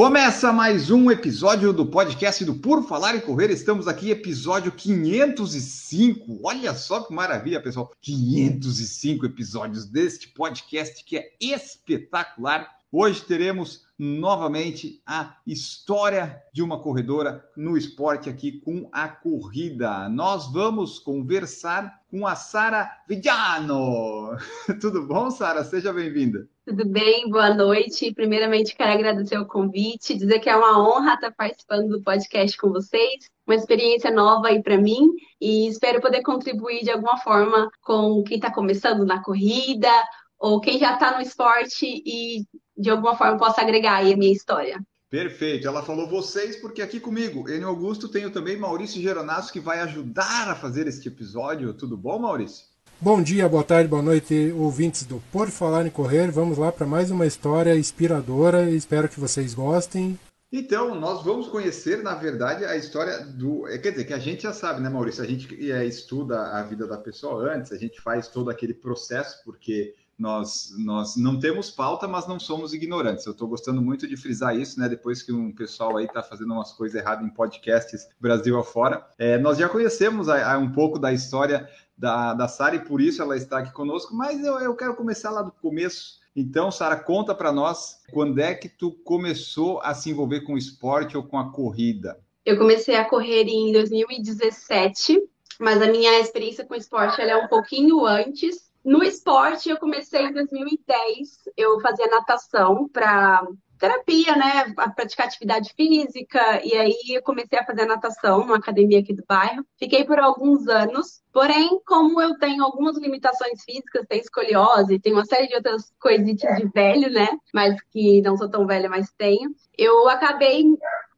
Começa mais um episódio do podcast do Por Falar em Correr. Estamos aqui, episódio 505. Olha só que maravilha, pessoal. 505 episódios deste podcast que é espetacular. Hoje teremos novamente a história de uma corredora no esporte aqui com a corrida. Nós vamos conversar com a Sara Vidiano. Tudo bom, Sara? Seja bem-vinda. Tudo bem, boa noite. Primeiramente, quero agradecer o convite, dizer que é uma honra estar participando do podcast com vocês, uma experiência nova aí para mim e espero poder contribuir de alguma forma com quem está começando na corrida ou quem já está no esporte e de alguma forma possa agregar aí a minha história. Perfeito. Ela falou vocês, porque aqui comigo, Enio Augusto, tenho também Maurício Geronasso, que vai ajudar a fazer este episódio. Tudo bom, Maurício? Bom dia, boa tarde, boa noite, ouvintes do Por Falar em Correr. Vamos lá para mais uma história inspiradora. Espero que vocês gostem. Então, nós vamos conhecer, na verdade, a história do. Quer dizer, que a gente já sabe, né, Maurício? A gente é, estuda a vida da pessoa antes, a gente faz todo aquele processo, porque nós, nós não temos pauta, mas não somos ignorantes. Eu estou gostando muito de frisar isso, né? Depois que um pessoal aí está fazendo umas coisas erradas em podcasts Brasil afora. É, nós já conhecemos a, a, um pouco da história da, da Sara e por isso ela está aqui conosco, mas eu, eu quero começar lá do começo. Então, Sara, conta para nós quando é que tu começou a se envolver com o esporte ou com a corrida? Eu comecei a correr em 2017, mas a minha experiência com o esporte é um pouquinho antes. No esporte, eu comecei em 2010. Eu fazia natação para terapia, né? A praticar atividade física. E aí eu comecei a fazer natação numa academia aqui do bairro. Fiquei por alguns anos. Porém, como eu tenho algumas limitações físicas, tenho escoliose, tenho uma série de outras coisitas de velho, né? Mas que não sou tão velha, mas tenho. Eu acabei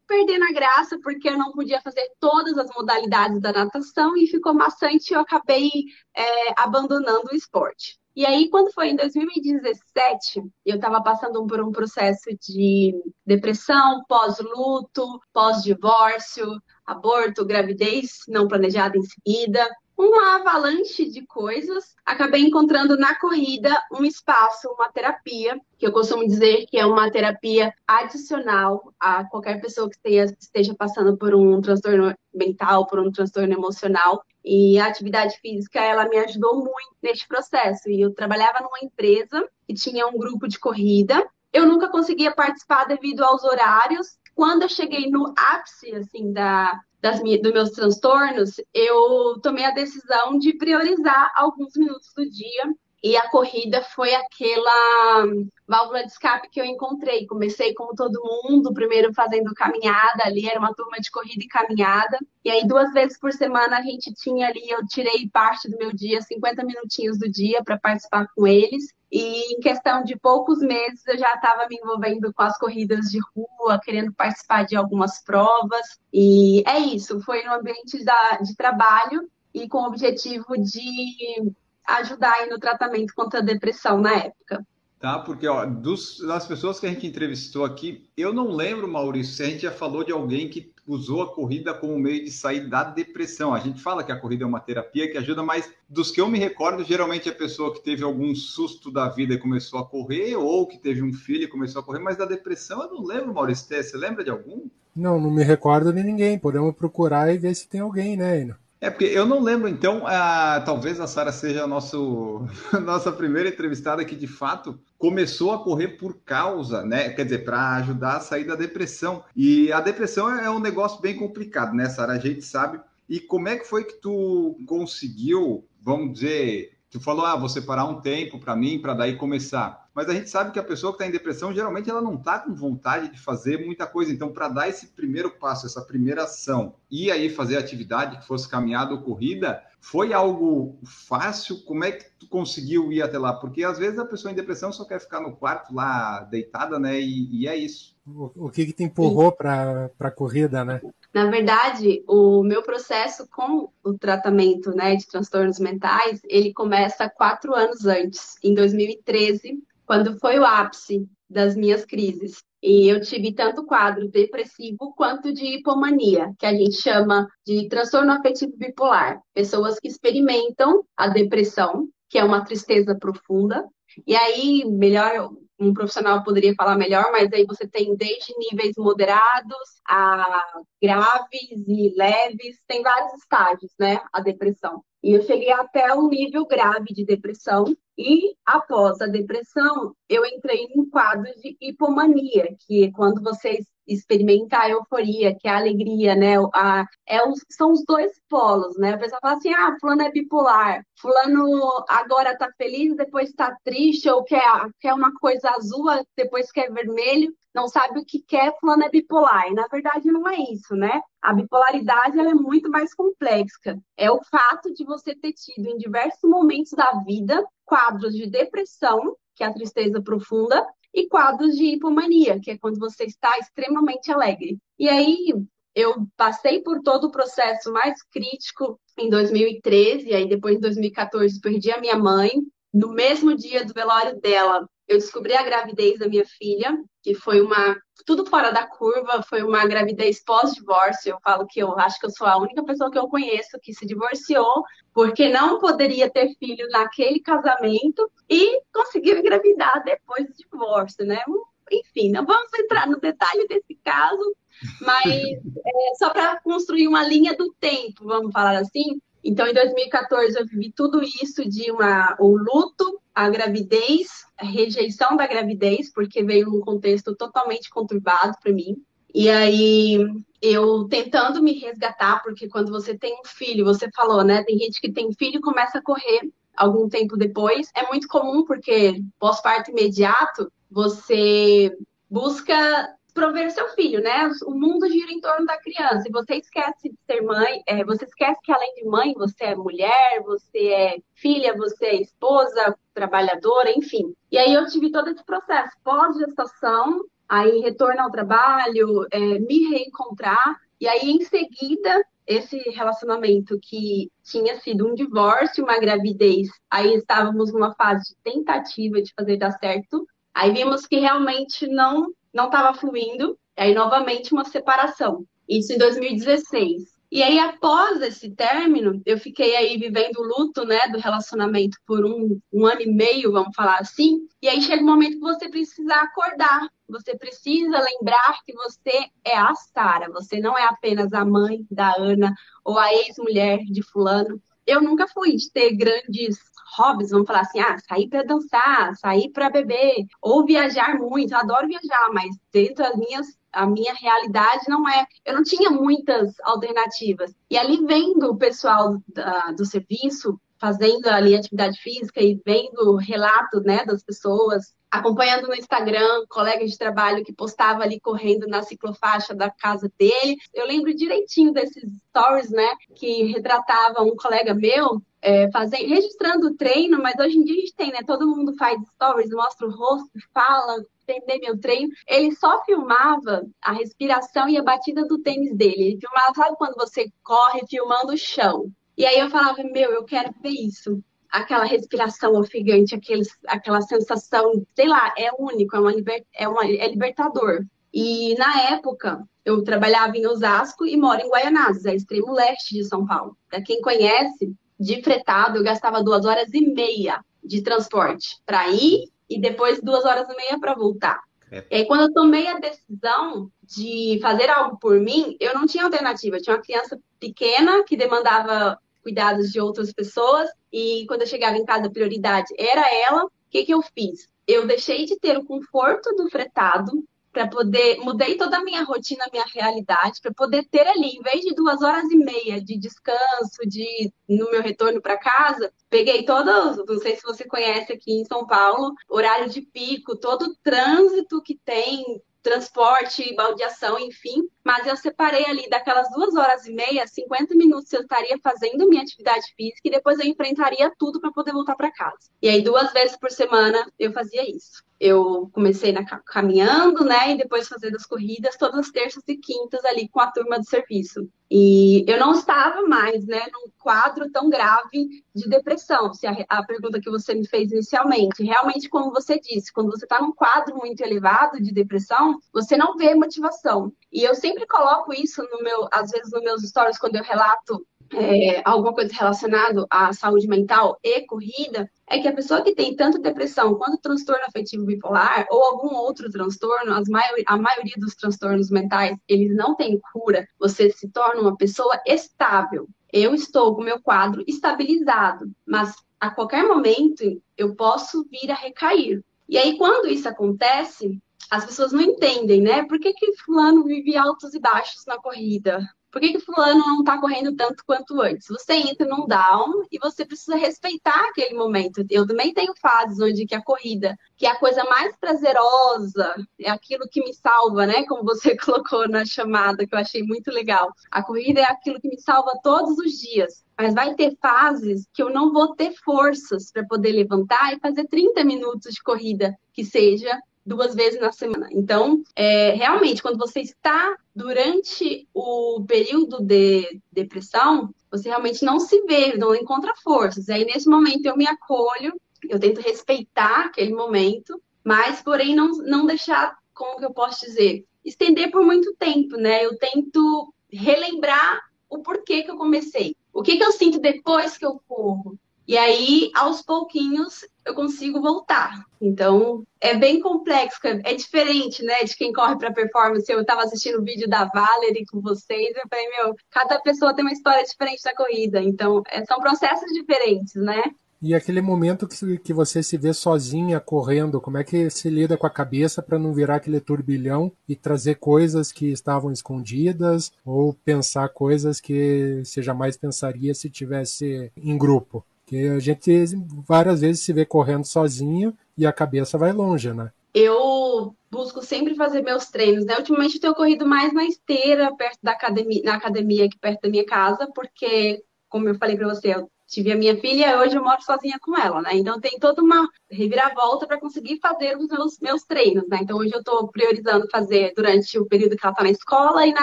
perdendo a graça porque eu não podia fazer todas as modalidades da natação e ficou maçante e eu acabei é, abandonando o esporte. E aí, quando foi em 2017, eu estava passando por um processo de depressão, pós-luto, pós-divórcio, aborto, gravidez não planejada em seguida uma avalanche de coisas, acabei encontrando na corrida um espaço, uma terapia, que eu costumo dizer que é uma terapia adicional a qualquer pessoa que esteja passando por um transtorno mental, por um transtorno emocional. E a atividade física, ela me ajudou muito neste processo. E eu trabalhava numa empresa que tinha um grupo de corrida. Eu nunca conseguia participar devido aos horários. Quando eu cheguei no ápice, assim, da, das dos meus transtornos, eu tomei a decisão de priorizar alguns minutos do dia. E a corrida foi aquela válvula de escape que eu encontrei. Comecei como todo mundo, primeiro fazendo caminhada ali, era uma turma de corrida e caminhada. E aí, duas vezes por semana, a gente tinha ali, eu tirei parte do meu dia, 50 minutinhos do dia, para participar com eles. E em questão de poucos meses, eu já estava me envolvendo com as corridas de rua, querendo participar de algumas provas. E é isso, foi no ambiente da, de trabalho e com o objetivo de ajudar aí no tratamento contra a depressão na época. Tá, porque ó, dos, das pessoas que a gente entrevistou aqui, eu não lembro, Maurício, se a gente já falou de alguém que usou a corrida como meio de sair da depressão. A gente fala que a corrida é uma terapia que ajuda, mas dos que eu me recordo, geralmente é a pessoa que teve algum susto da vida e começou a correr, ou que teve um filho e começou a correr, mas da depressão eu não lembro, Maurício. Você lembra de algum? Não, não me recordo de ninguém. Podemos procurar e ver se tem alguém, né, Ino? É porque eu não lembro, então, a, talvez a Sara seja a nosso, nossa primeira entrevistada que de fato começou a correr por causa, né? Quer dizer, para ajudar a sair da depressão. E a depressão é, é um negócio bem complicado, né, Sara? A gente sabe. E como é que foi que tu conseguiu, vamos dizer, tu falou, ah, vou separar um tempo para mim, para daí começar. mas a gente sabe que a pessoa que está em depressão, geralmente ela não está com vontade de fazer muita coisa. Então, para dar esse primeiro passo, essa primeira ação, e aí fazer atividade que fosse caminhada ou corrida, foi algo fácil? Como é que tu conseguiu ir até lá? Porque às vezes a pessoa em depressão só quer ficar no quarto lá deitada, né? E, e é isso. O, o que, que te empurrou para a corrida, né? Na verdade, o meu processo com o tratamento né, de transtornos mentais, ele começa quatro anos antes, em 2013, quando foi o ápice das minhas crises. E eu tive tanto quadro depressivo quanto de hipomania, que a gente chama de transtorno afetivo bipolar. Pessoas que experimentam a depressão, que é uma tristeza profunda. E aí, melhor um profissional poderia falar melhor, mas aí você tem desde níveis moderados a graves e leves, tem vários estágios, né? A depressão. E eu cheguei até um nível grave de depressão. E após a depressão, eu entrei em um quadro de hipomania, que é quando vocês experimenta a euforia, que é a alegria, né? A, é os, são os dois polos, né? A pessoa fala assim, ah, fulano é bipolar, fulano agora tá feliz, depois tá triste, ou quer, quer uma coisa azul, depois quer vermelho, não sabe o que quer, fulano é bipolar. E na verdade não é isso, né? A bipolaridade ela é muito mais complexa. É o fato de você ter tido em diversos momentos da vida quadros de depressão, que é a tristeza profunda, e quadros de hipomania, que é quando você está extremamente alegre. E aí eu passei por todo o processo mais crítico em 2013, aí depois em 2014 perdi a minha mãe. No mesmo dia do velório dela, eu descobri a gravidez da minha filha, que foi uma tudo fora da curva, foi uma gravidez pós-divórcio. Eu falo que eu acho que eu sou a única pessoa que eu conheço que se divorciou porque não poderia ter filho naquele casamento e conseguiu engravidar depois do divórcio, né? Enfim, não vamos entrar no detalhe desse caso, mas é, só para construir uma linha do tempo, vamos falar assim. Então, em 2014, eu vivi tudo isso de uma, o luto, a gravidez, a rejeição da gravidez, porque veio num contexto totalmente conturbado para mim. E aí, eu tentando me resgatar, porque quando você tem um filho, você falou, né? Tem gente que tem filho e começa a correr algum tempo depois. É muito comum, porque pós-parto imediato, você busca prover seu filho, né? O mundo gira em torno da criança. E você esquece de ser mãe, é, você esquece que além de mãe, você é mulher, você é filha, você é esposa, trabalhadora, enfim. E aí eu tive todo esse processo pós-gestação, aí retorno ao trabalho, é, me reencontrar. E aí, em seguida, esse relacionamento que tinha sido um divórcio, uma gravidez, aí estávamos numa fase de tentativa de fazer dar certo. Aí vimos que realmente não não estava fluindo, aí novamente uma separação. Isso em 2016. E aí, após esse término, eu fiquei aí vivendo o luto, né, do relacionamento por um, um ano e meio, vamos falar assim. E aí chega um momento que você precisa acordar. Você precisa lembrar que você é a Sara. Você não é apenas a mãe da Ana ou a ex-mulher de fulano. Eu nunca fui de ter grandes hobbies, vamos falar assim, ah, sair para dançar, sair para beber, ou viajar muito. Eu adoro viajar, mas dentro das minhas a minha realidade não é. Eu não tinha muitas alternativas. E ali vendo o pessoal da, do serviço fazendo ali atividade física e vendo relatos né, das pessoas, acompanhando no Instagram colegas de trabalho que postava ali correndo na ciclofaixa da casa dele. Eu lembro direitinho desses stories, né, que retratava um colega meu é, fazendo, registrando o treino, mas hoje em dia a gente tem, né? Todo mundo faz stories, mostra o rosto, fala, entender meu treino. Ele só filmava a respiração e a batida do tênis dele. Ele filmava, sabe quando você corre filmando o chão? E aí eu falava, meu, eu quero ver isso. Aquela respiração ofegante, aqueles, aquela sensação, sei lá, é único, é, uma é, uma, é libertador. E na época, eu trabalhava em Osasco e moro em Guaianazes, é extremo leste de São Paulo. Para quem conhece, de fretado, eu gastava duas horas e meia de transporte para ir e depois duas horas e meia para voltar. É. E aí, quando eu tomei a decisão de fazer algo por mim, eu não tinha alternativa. Eu tinha uma criança pequena que demandava cuidados de outras pessoas e quando eu chegava em casa, a prioridade era ela. O que, que eu fiz? Eu deixei de ter o conforto do fretado para poder. Mudei toda a minha rotina, a minha realidade, para poder ter ali, em vez de duas horas e meia de descanso, de no meu retorno para casa, peguei todo, não sei se você conhece aqui em São Paulo, horário de pico, todo o trânsito que tem transporte, baldeação, enfim. Mas eu separei ali daquelas duas horas e meia, 50 minutos eu estaria fazendo minha atividade física e depois eu enfrentaria tudo para poder voltar para casa. E aí, duas vezes por semana, eu fazia isso eu comecei na, caminhando, né? E depois fazendo as corridas todas as terças e quintas ali com a turma do serviço. E eu não estava mais, né, num quadro tão grave de depressão. Se a, a pergunta que você me fez inicialmente, realmente, como você disse, quando você está num quadro muito elevado de depressão, você não vê motivação. E eu sempre coloco isso no meu, às vezes, nos meus stories quando eu relato é, alguma coisa relacionada à saúde mental e corrida, é que a pessoa que tem tanto depressão quanto transtorno afetivo bipolar ou algum outro transtorno, as a maioria dos transtornos mentais, eles não têm cura, você se torna uma pessoa estável. Eu estou com meu quadro estabilizado, mas a qualquer momento eu posso vir a recair. E aí, quando isso acontece, as pessoas não entendem, né? Por que, que fulano vive altos e baixos na corrida? Por que, que fulano não está correndo tanto quanto antes? Você entra num down e você precisa respeitar aquele momento. Eu também tenho fases onde que a corrida, que é a coisa mais prazerosa, é aquilo que me salva, né? Como você colocou na chamada, que eu achei muito legal. A corrida é aquilo que me salva todos os dias. Mas vai ter fases que eu não vou ter forças para poder levantar e fazer 30 minutos de corrida, que seja duas vezes na semana. Então, é, realmente, quando você está durante o período de depressão, você realmente não se vê, não encontra forças. E aí, nesse momento, eu me acolho, eu tento respeitar aquele momento, mas, porém, não, não deixar, como que eu posso dizer, estender por muito tempo, né? Eu tento relembrar o porquê que eu comecei. O que, que eu sinto depois que eu corro? E aí, aos pouquinhos, eu consigo voltar. Então, é bem complexo, é diferente, né, de quem corre para performance. Eu estava assistindo o vídeo da Valerie com vocês, eu falei, meu, cada pessoa tem uma história diferente da corrida. Então, é, são processos diferentes, né? E aquele momento que você se vê sozinha correndo, como é que se lida com a cabeça para não virar aquele turbilhão e trazer coisas que estavam escondidas ou pensar coisas que você jamais pensaria se tivesse em grupo? Porque a gente várias vezes se vê correndo sozinho e a cabeça vai longe, né? Eu busco sempre fazer meus treinos, né? Ultimamente eu tenho corrido mais na esteira, perto da academia, na academia aqui perto da minha casa, porque, como eu falei para você, eu tive a minha filha hoje eu moro sozinha com ela, né? Então tem toda uma reviravolta para conseguir fazer os meus, meus treinos, né? Então hoje eu estou priorizando fazer durante o período que ela está na escola e na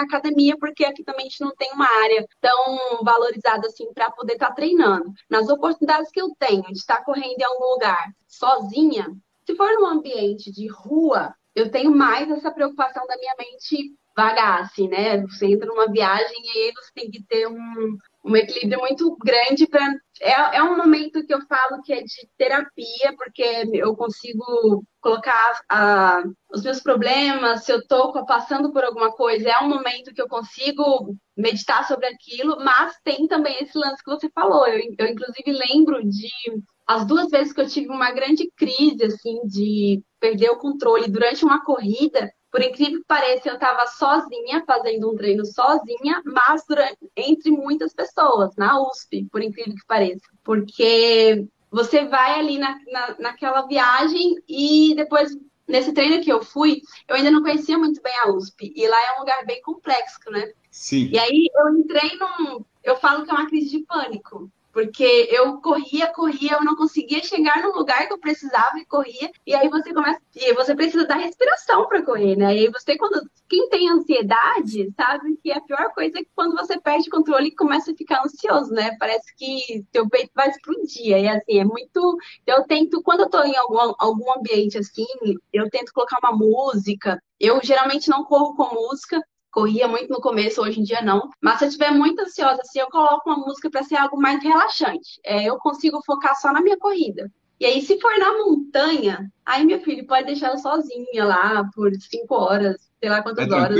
academia, porque aqui também a gente não tem uma área tão valorizada assim para poder estar tá treinando. Nas oportunidades que eu tenho de estar correndo em algum lugar sozinha, se for num ambiente de rua, eu tenho mais essa preocupação da minha mente vagar, assim, né? Você entra numa viagem e aí você tem que ter um, um equilíbrio muito grande para é, é um momento que eu falo que é de terapia porque eu consigo colocar os meus problemas se eu estou passando por alguma coisa é um momento que eu consigo meditar sobre aquilo mas tem também esse lance que você falou eu, eu inclusive lembro de as duas vezes que eu tive uma grande crise assim de perder o controle durante uma corrida por incrível que pareça, eu estava sozinha, fazendo um treino sozinha, mas durante, entre muitas pessoas, na USP, por incrível que pareça. Porque você vai ali na, na, naquela viagem e depois, nesse treino que eu fui, eu ainda não conhecia muito bem a USP. E lá é um lugar bem complexo, né? Sim. E aí eu entrei num. Eu falo que é uma crise de pânico. Porque eu corria, corria, eu não conseguia chegar no lugar que eu precisava e corria. E aí você começa. E você precisa da respiração para correr, né? E você, quando. Quem tem ansiedade, sabe que a pior coisa é que quando você perde controle e começa a ficar ansioso, né? Parece que seu peito vai explodir. E assim, é muito. Eu tento, quando eu tô em algum, algum ambiente assim, eu tento colocar uma música. Eu geralmente não corro com música, corria muito no começo, hoje em dia não. Mas se eu estiver muito ansiosa, assim, eu coloco uma música para ser algo mais relaxante. É, eu consigo focar só na minha corrida. E aí, se for na montanha, aí meu filho pode deixar ela sozinha lá por cinco horas, sei lá quantas é horas.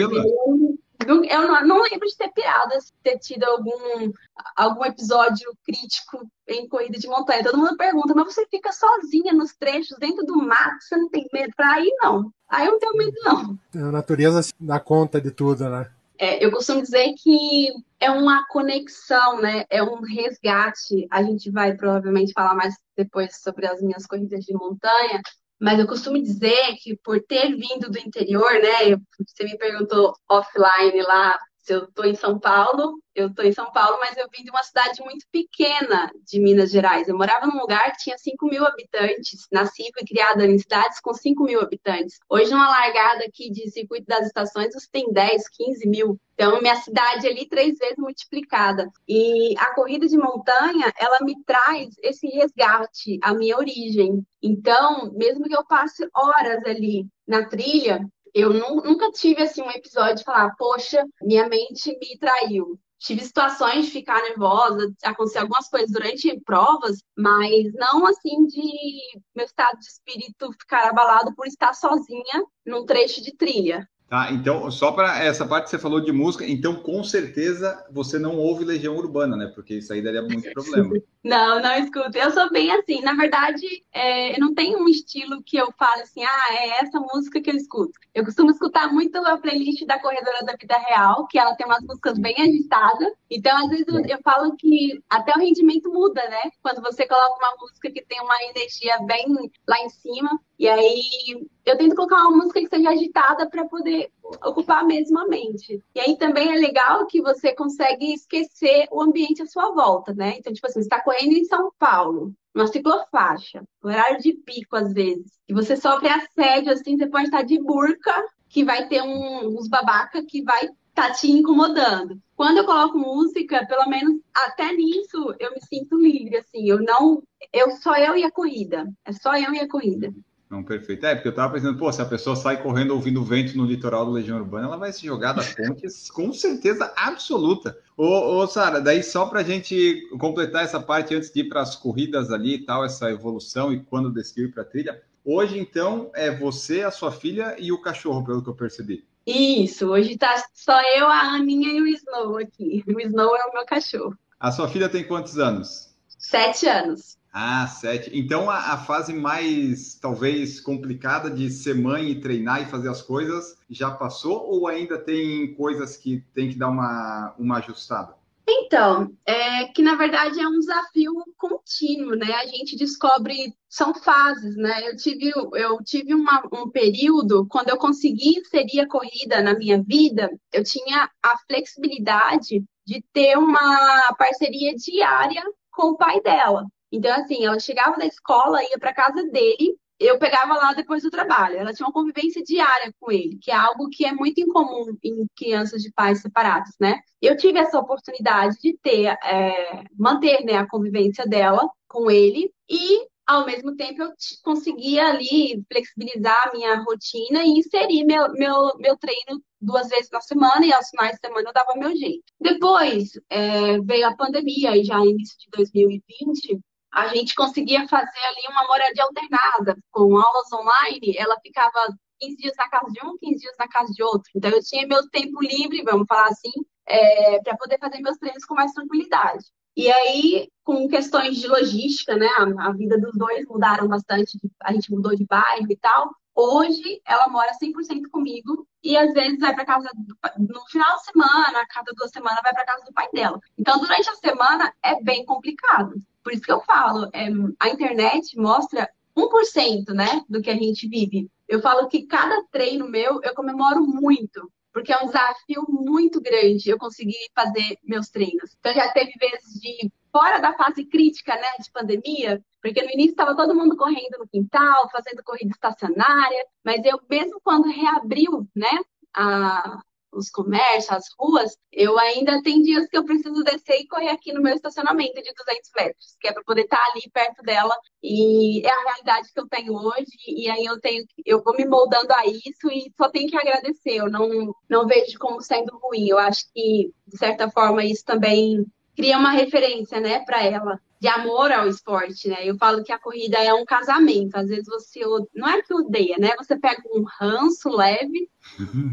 Eu não, não, lembro de ter pirado, ter tido algum, algum episódio crítico em corrida de montanha. Todo mundo pergunta, mas você fica sozinha nos trechos, dentro do mato, você não tem medo pra ir, não. Aí eu não tenho medo, não. A natureza dá conta de tudo, né? É, eu costumo dizer que é uma conexão, né? É um resgate. A gente vai provavelmente falar mais depois sobre as minhas corridas de montanha, mas eu costumo dizer que por ter vindo do interior, né? Você me perguntou offline lá eu estou em São Paulo, eu estou em São Paulo, mas eu vim de uma cidade muito pequena de Minas Gerais. Eu morava num lugar que tinha 5 mil habitantes. Nasci e criada em cidades com 5 mil habitantes. Hoje, numa largada aqui de circuito das estações, você tem 10, 15 mil. Então, minha cidade ali três vezes multiplicada. E a corrida de montanha, ela me traz esse resgate, a minha origem. Então, mesmo que eu passe horas ali na trilha, eu nunca tive assim um episódio de falar, poxa, minha mente me traiu. Tive situações de ficar nervosa, acontecer algumas coisas durante provas, mas não assim de meu estado de espírito ficar abalado por estar sozinha num trecho de trilha. Tá, então, só para essa parte que você falou de música, então com certeza você não ouve Legião Urbana, né? Porque isso aí daria muito problema. Não, não escuto. Eu sou bem assim. Na verdade, é, eu não tenho um estilo que eu falo assim, ah, é essa música que eu escuto. Eu costumo escutar muito a playlist da Corredora da Vida Real, que ela tem umas músicas bem agitadas. Então, às vezes, eu, eu falo que até o rendimento muda, né? Quando você coloca uma música que tem uma energia bem lá em cima. E aí, eu tento colocar uma música que seja agitada para poder ocupar mesmo a mente. E aí também é legal que você consegue esquecer o ambiente à sua volta, né? Então, tipo assim, você está correndo em São Paulo, numa ciclofaixa, horário de pico às vezes, e você sofre assédio, assim, você pode estar de burca, que vai ter um, uns babaca que vai tá te incomodando. Quando eu coloco música, pelo menos até nisso, eu me sinto livre, assim, eu não, eu só eu e a corrida, é só eu e a corrida. Não, perfeito. É, porque eu tava pensando, pô, se a pessoa sai correndo ouvindo vento no litoral do Legião Urbana, ela vai se jogar da ponte com certeza absoluta. Ô, ô Sara, daí só para a gente completar essa parte antes de ir para as corridas ali e tal, essa evolução e quando decidiu ir para a trilha. Hoje, então, é você, a sua filha e o cachorro, pelo que eu percebi. Isso, hoje tá só eu, a Aninha e o Snow aqui. O Snow é o meu cachorro. A sua filha tem quantos anos? Sete anos. Ah, sete. Então a, a, fase mais talvez complicada de ser mãe e treinar e fazer as coisas já passou ou ainda tem coisas que tem que dar uma, uma ajustada? Então, é que na verdade é um desafio contínuo, né? A gente descobre, são fases, né? Eu tive, eu tive uma, um período, quando eu consegui inserir a corrida na minha vida, eu tinha a flexibilidade de ter uma parceria diária com o pai dela. Então, assim, ela chegava da escola, ia para casa dele, eu pegava lá depois do trabalho. Ela tinha uma convivência diária com ele, que é algo que é muito incomum em crianças de pais separados, né? Eu tive essa oportunidade de ter, é, manter né, a convivência dela com ele e ao mesmo tempo eu conseguia ali flexibilizar a minha rotina e inserir meu, meu, meu treino duas vezes na semana e aos finais de semana eu dava meu jeito. Depois é, veio a pandemia e já início de 2020 a gente conseguia fazer ali uma moradia alternada, com aulas online, ela ficava 15 dias na casa de um, 15 dias na casa de outro. Então eu tinha meu tempo livre, vamos falar assim, é, para poder fazer meus treinos com mais tranquilidade. E aí, com questões de logística, né, a, a vida dos dois mudaram bastante, a gente mudou de bairro e tal. Hoje, ela mora 100% comigo e às vezes vai para casa do, no final de semana, a cada duas semanas vai para casa do pai dela. Então, durante a semana é bem complicado. Por isso que eu falo, é, a internet mostra 1%, né, do que a gente vive. Eu falo que cada treino meu eu comemoro muito, porque é um desafio muito grande eu conseguir fazer meus treinos. Então já teve vezes de fora da fase crítica, né, de pandemia, porque no início estava todo mundo correndo no quintal, fazendo corrida estacionária, mas eu mesmo quando reabriu, né, a, os comércios, as ruas, eu ainda tem dias que eu preciso descer e correr aqui no meu estacionamento de 200 metros, que é para poder estar tá ali perto dela. E é a realidade que eu tenho hoje. E aí eu tenho, eu vou me moldando a isso e só tenho que agradecer. Eu não, não vejo como sendo ruim. Eu acho que de certa forma isso também cria uma referência, né, para ela de amor ao esporte, né? Eu falo que a corrida é um casamento. Às vezes você não é que odeia, né? Você pega um ranço leve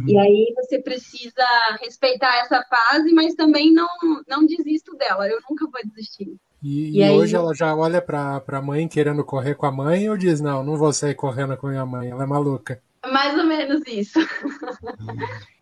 e aí você precisa respeitar essa fase, mas também não não desisto dela. Eu nunca vou desistir. E, e, e aí, hoje ela já olha para a mãe querendo correr com a mãe ou diz não, não vou sair correndo com a minha mãe, ela é maluca. mais ou menos isso.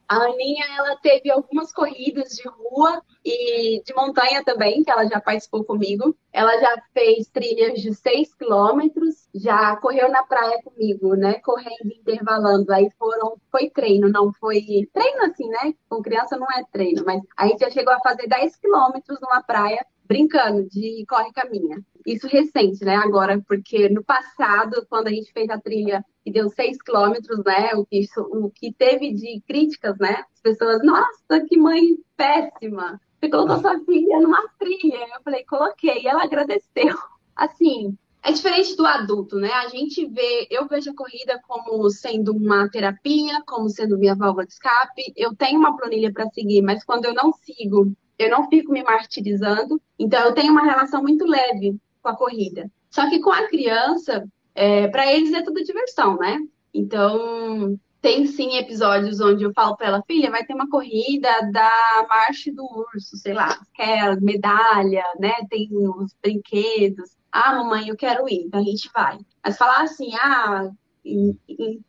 A Aninha, ela teve algumas corridas de rua e de montanha também, que ela já participou comigo. Ela já fez trilhas de 6 quilômetros, já correu na praia comigo, né? Correndo, intervalando. Aí foram, foi treino, não foi treino assim, né? Com criança não é treino, mas a gente já chegou a fazer 10 quilômetros numa praia brincando de corre caminha. Isso recente, né? Agora, porque no passado, quando a gente fez a trilha e deu seis quilômetros, né? O que, isso, o que teve de críticas, né? As pessoas, nossa, que mãe péssima! Você colocou sua filha numa trilha. Eu falei, coloquei. E ela agradeceu. Assim, é diferente do adulto, né? A gente vê, eu vejo a corrida como sendo uma terapia, como sendo minha válvula de escape. Eu tenho uma planilha para seguir, mas quando eu não sigo, eu não fico me martirizando. Então, eu tenho uma relação muito leve com a corrida. Só que com a criança, é, para eles é tudo diversão, né? Então, tem sim episódios onde eu falo para ela, filha, vai ter uma corrida da Marcha do Urso, sei lá, quer medalha, né? Tem os brinquedos. Ah, mamãe, eu quero ir, então a gente vai. Mas falar assim, ah,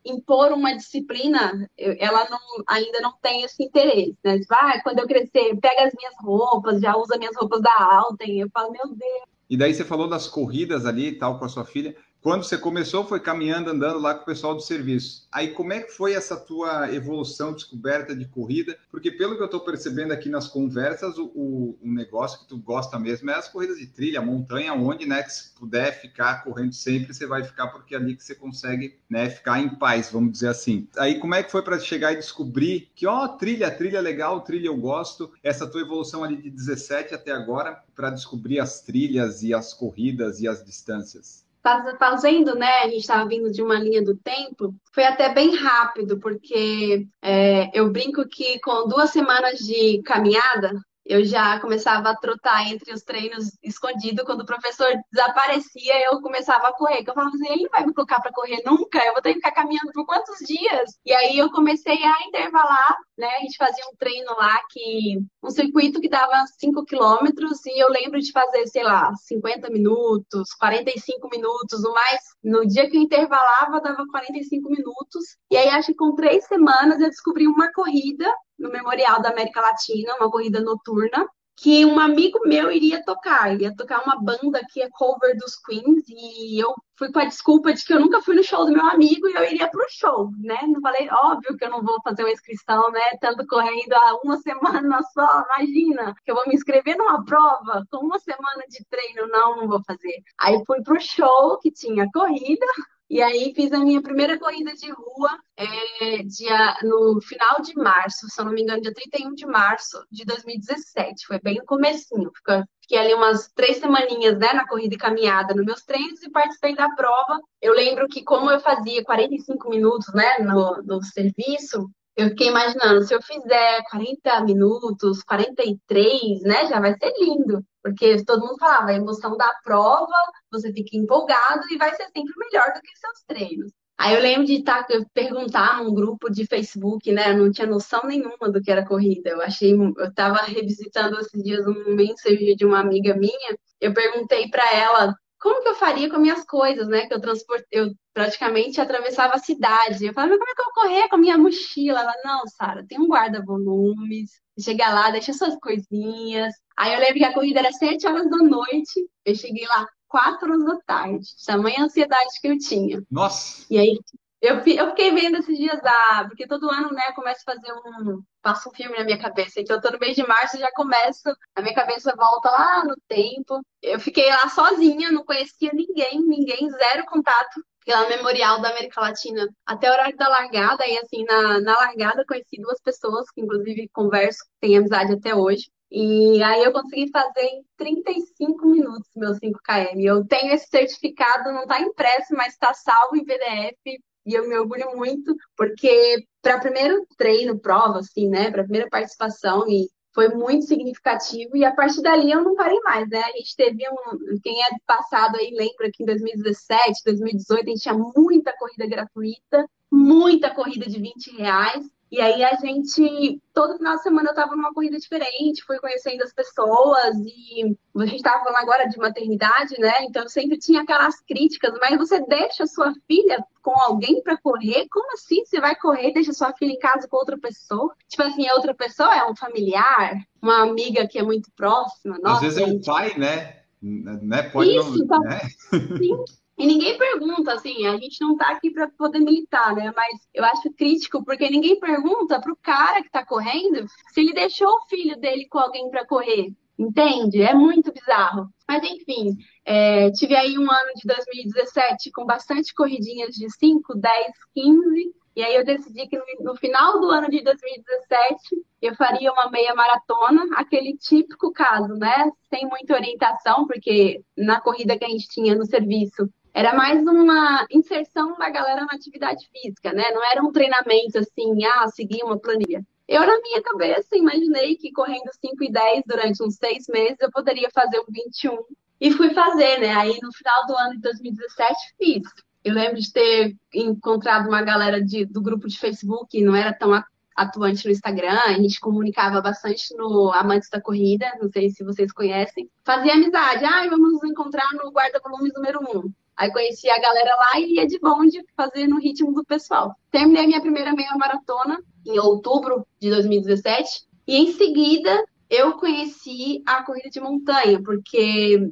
impor uma disciplina, ela não, ainda não tem esse interesse, né? Vai, quando eu crescer, pega as minhas roupas, já usa minhas roupas da Alten, eu falo, meu Deus. E daí você falou das corridas ali e tal com a sua filha. Quando você começou, foi caminhando, andando lá com o pessoal do serviço. Aí, como é que foi essa tua evolução, descoberta de corrida? Porque, pelo que eu estou percebendo aqui nas conversas, o, o, negócio que tu gosta mesmo é as corridas de trilha, montanha, onde, né, que se puder ficar correndo sempre, você vai ficar, porque é ali que você consegue, né, ficar em paz, vamos dizer assim. Aí, como é que foi para chegar e descobrir que, ó, trilha, trilha legal, trilha eu gosto, essa tua evolução ali de 17 até agora, para descobrir as trilhas e as corridas e as distâncias? Fazendo, né? A gente estava vindo de uma linha do tempo, foi até bem rápido, porque é, eu brinco que com duas semanas de caminhada, eu já começava a trotar entre os treinos escondido. Quando o professor desaparecia, eu começava a correr. Eu falava assim, ele vai me colocar para correr nunca, eu vou ter que ficar caminhando por quantos dias? E aí eu comecei a intervalar, né? A gente fazia um treino lá que um circuito que dava 5 quilômetros e eu lembro de fazer, sei lá, 50 minutos, 45 minutos, o mais. No dia que eu intervalava, dava 45 minutos. E aí acho que com três semanas eu descobri uma corrida no Memorial da América Latina, uma corrida noturna, que um amigo meu iria tocar, ia tocar uma banda que é cover dos Queens, e eu fui com a desculpa de que eu nunca fui no show do meu amigo e eu iria pro show, né? Não falei, óbvio que eu não vou fazer uma inscrição, né? Tanto correndo há uma semana só, imagina, que eu vou me inscrever numa prova com uma semana de treino, não, não vou fazer. Aí fui pro show que tinha corrida, e aí fiz a minha primeira corrida de rua é, dia, no final de março, se eu não me engano, dia 31 de março de 2017. Foi bem no comecinho. Fiquei ali umas três semaninhas né, na corrida e caminhada nos meus treinos e participei da prova. Eu lembro que como eu fazia 45 minutos né, no, no serviço, eu fiquei imaginando, se eu fizer 40 minutos, 43, né, já vai ser lindo. Porque todo mundo falava, a emoção da prova, você fica empolgado e vai ser sempre melhor do que seus treinos. Aí eu lembro de tá, perguntar num grupo de Facebook, né? Eu não tinha noção nenhuma do que era corrida. Eu achei, eu estava revisitando esses dias um mensagem de uma amiga minha. Eu perguntei para ela como que eu faria com minhas coisas, né? Que eu transportei, eu praticamente atravessava a cidade. Eu falei, mas como é que eu vou correr com a minha mochila? Ela, não, Sara, tem um guarda-volumes. Chega lá, deixa suas coisinhas. Aí eu lembro que a corrida era sete horas da noite. Eu cheguei lá quatro horas da tarde. Tamanha ansiedade que eu tinha. Nossa! E aí eu, eu fiquei vendo esses dias, ah, porque todo ano, né, eu começo a fazer um. Passo um filme na minha cabeça. Então, todo mês de março já começo, a minha cabeça volta lá no tempo. Eu fiquei lá sozinha, não conhecia ninguém, ninguém, zero contato pela Memorial da América Latina até o horário da largada. E assim, na, na largada conheci duas pessoas que, inclusive, converso, têm amizade até hoje. E aí eu consegui fazer em 35 minutos meu 5KM. Eu tenho esse certificado, não está impresso, mas está salvo em PDF. E eu me orgulho muito, porque para primeiro treino, prova, assim, né? Para primeira participação, e foi muito significativo. E a partir dali eu não parei mais, né? A gente teve um. Quem é passado aí lembra que em 2017, 2018, a gente tinha muita corrida gratuita, muita corrida de 20 reais. E aí a gente, todo final de semana eu tava numa corrida diferente, fui conhecendo as pessoas e a gente tava falando agora de maternidade, né? Então sempre tinha aquelas críticas, mas você deixa sua filha com alguém para correr? Como assim você vai correr e deixa sua filha em casa com outra pessoa? Tipo assim, a outra pessoa é um familiar, uma amiga que é muito próxima. Nossa, Às vezes é um pai, né? né? Pode Isso, não, né? sim. E ninguém pergunta, assim, a gente não tá aqui para poder militar, né? Mas eu acho crítico, porque ninguém pergunta pro cara que tá correndo se ele deixou o filho dele com alguém para correr. Entende? É muito bizarro. Mas enfim, é, tive aí um ano de 2017 com bastante corridinhas de 5, 10, 15. E aí eu decidi que no, final do ano de 2017 eu faria uma meia maratona, aquele típico caso, né? Sem muita orientação, porque na corrida que a gente tinha no serviço era mais uma inserção da galera na atividade física, né? Não era um treinamento assim, ah, seguir uma planilha. Eu, na minha cabeça, imaginei que correndo 5 e 10 durante uns seis meses eu poderia fazer um 21. E fui fazer, né? Aí no final do ano de 2017 fiz. Eu lembro de ter encontrado uma galera de, do grupo de Facebook, não era tão atuante no Instagram, a gente comunicava bastante no Amantes da Corrida, não sei se vocês conhecem. Fazia amizade, ah, vamos nos encontrar no guarda-volumes número 1. Aí conheci a galera lá e ia de bonde fazer no ritmo do pessoal. Terminei minha primeira meia maratona em outubro de 2017 e em seguida eu conheci a corrida de montanha, porque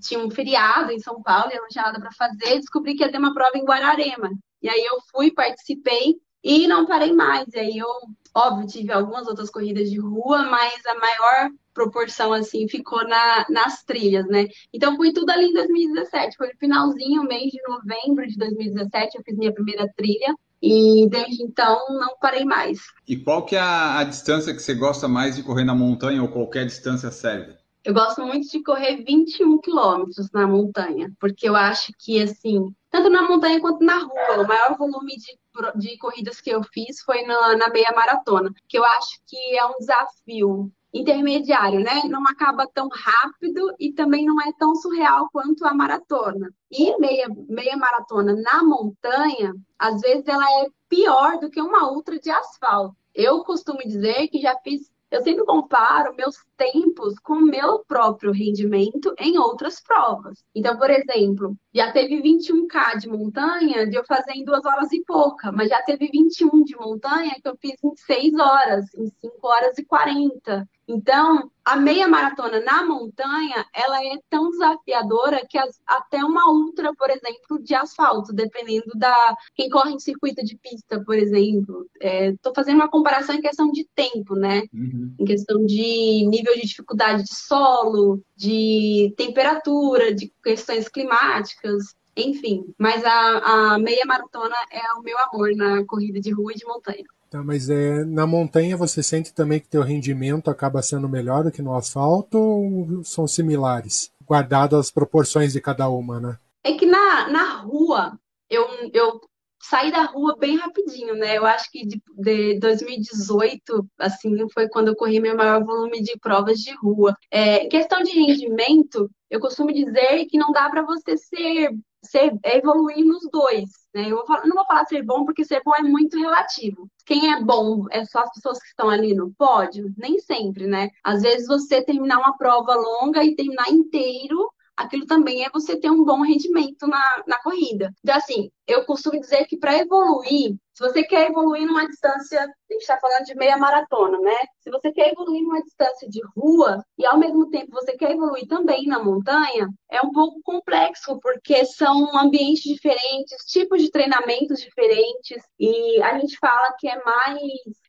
tinha um feriado em São Paulo e eu não tinha nada para fazer, descobri que ia ter uma prova em Guararema. E aí eu fui, participei e não parei mais. E aí eu, óbvio, tive algumas outras corridas de rua, mas a maior proporção assim ficou na, nas trilhas, né? Então foi tudo ali em 2017, foi no finalzinho, mês de novembro de 2017, eu fiz minha primeira trilha e desde então não parei mais. E qual que é a, a distância que você gosta mais de correr na montanha ou qualquer distância serve? Eu gosto muito de correr 21 quilômetros na montanha, porque eu acho que, assim, tanto na montanha quanto na rua, o maior volume de, de corridas que eu fiz foi na, na meia maratona, que eu acho que é um desafio intermediário, né? Não acaba tão rápido e também não é tão surreal quanto a maratona. E meia, meia maratona na montanha, às vezes ela é pior do que uma ultra de asfalto. Eu costumo dizer que já fiz eu sempre comparo meus tempos com o meu próprio rendimento em outras provas. Então, por exemplo, já teve 21K de montanha de eu fazer em duas horas e pouca, mas já teve 21 de montanha que eu fiz em 6 horas, em 5 horas e 40. Então, a meia maratona na montanha, ela é tão desafiadora que as, até uma ultra, por exemplo, de asfalto, dependendo da quem corre em circuito de pista, por exemplo. Estou é, fazendo uma comparação em questão de tempo, né? Uhum. Em questão de nível de dificuldade de solo, de temperatura, de questões climáticas enfim. Mas a, a meia maratona é o meu amor na corrida de rua e de montanha. Tá, mas é, na montanha você sente também que teu rendimento acaba sendo melhor do que no asfalto ou são similares? Guardado as proporções de cada uma, né? É que na, na rua, eu, eu saí da rua bem rapidinho, né? Eu acho que de, de 2018, assim, foi quando eu corri meu maior volume de provas de rua. É, questão de rendimento, eu costumo dizer que não dá para você ser, ser evoluir nos dois. Né? Eu vou, não vou falar ser bom, porque ser bom é muito relativo. Quem é bom é só as pessoas que estão ali no pódio? Nem sempre, né? Às vezes você terminar uma prova longa e terminar inteiro aquilo também é você ter um bom rendimento na, na corrida. Então, assim, eu costumo dizer que para evoluir, se você quer evoluir numa distância, a gente está falando de meia maratona, né? Se você quer evoluir numa distância de rua e ao mesmo tempo você quer evoluir também na montanha, é um pouco complexo, porque são ambientes diferentes, tipos de treinamentos diferentes, e a gente fala que é mais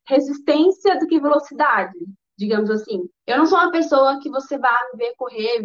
resistência do que velocidade digamos assim. Eu não sou uma pessoa que você vai me ver correr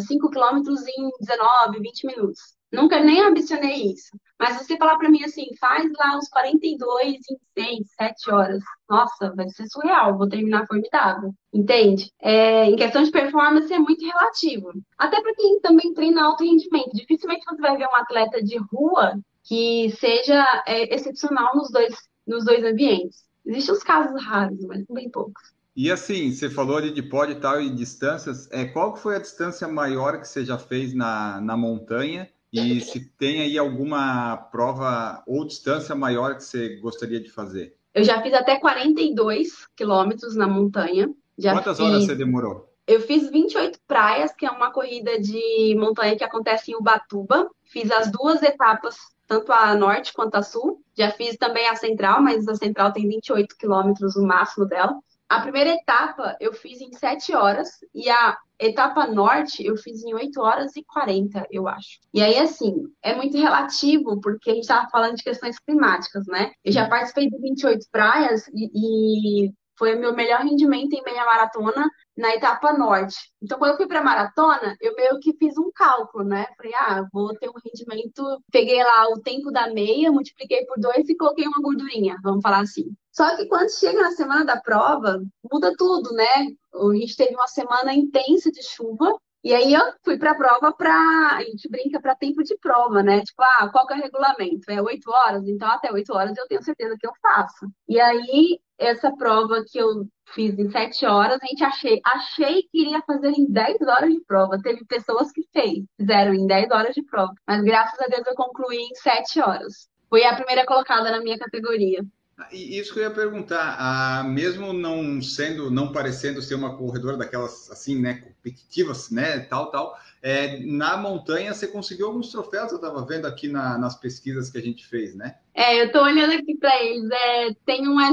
5 é, quilômetros em 19, 20 minutos. Nunca nem ambicionei isso. Mas você falar para mim assim, faz lá uns 42 em 6, 7 horas. Nossa, vai ser surreal, vou terminar formidável. Entende? É, em questão de performance é muito relativo. Até para quem também treina alto rendimento. Dificilmente você vai ver um atleta de rua que seja é, excepcional nos dois, nos dois ambientes. Existem os casos raros, mas bem poucos. E assim, você falou ali de pódio e tal e distâncias. É, qual foi a distância maior que você já fez na, na montanha? E se tem aí alguma prova ou distância maior que você gostaria de fazer? Eu já fiz até 42 quilômetros na montanha. Já Quantas fiz... horas você demorou? Eu fiz 28 praias, que é uma corrida de montanha que acontece em Ubatuba. Fiz as duas etapas, tanto a norte quanto a sul. Já fiz também a central, mas a central tem 28 quilômetros o máximo dela. A primeira etapa eu fiz em 7 horas e a etapa norte eu fiz em 8 horas e 40, eu acho. E aí, assim, é muito relativo, porque a gente estava falando de questões climáticas, né? Eu já participei de 28 praias e, e foi o meu melhor rendimento em meia maratona na etapa norte. Então, quando eu fui para maratona, eu meio que fiz um cálculo, né? Falei, ah, vou ter um rendimento. Peguei lá o tempo da meia, multipliquei por dois e coloquei uma gordurinha, vamos falar assim. Só que quando chega na semana da prova, muda tudo, né? A gente teve uma semana intensa de chuva, e aí eu fui para a prova para. A gente brinca para tempo de prova, né? Tipo, ah, qual que é o regulamento? É oito horas? Então até oito horas eu tenho certeza que eu faço. E aí, essa prova que eu fiz em sete horas, a gente achei, achei que iria fazer em dez horas de prova. Teve pessoas que fez, fizeram em dez horas de prova. Mas graças a Deus eu concluí em sete horas. Fui a primeira colocada na minha categoria. Isso que eu ia perguntar, ah, mesmo não sendo, não parecendo ser uma corredora daquelas assim, né, competitivas, né, tal, tal, é, na montanha você conseguiu alguns troféus, eu estava vendo aqui na, nas pesquisas que a gente fez, né? É, eu estou olhando aqui para eles, é, tem uma,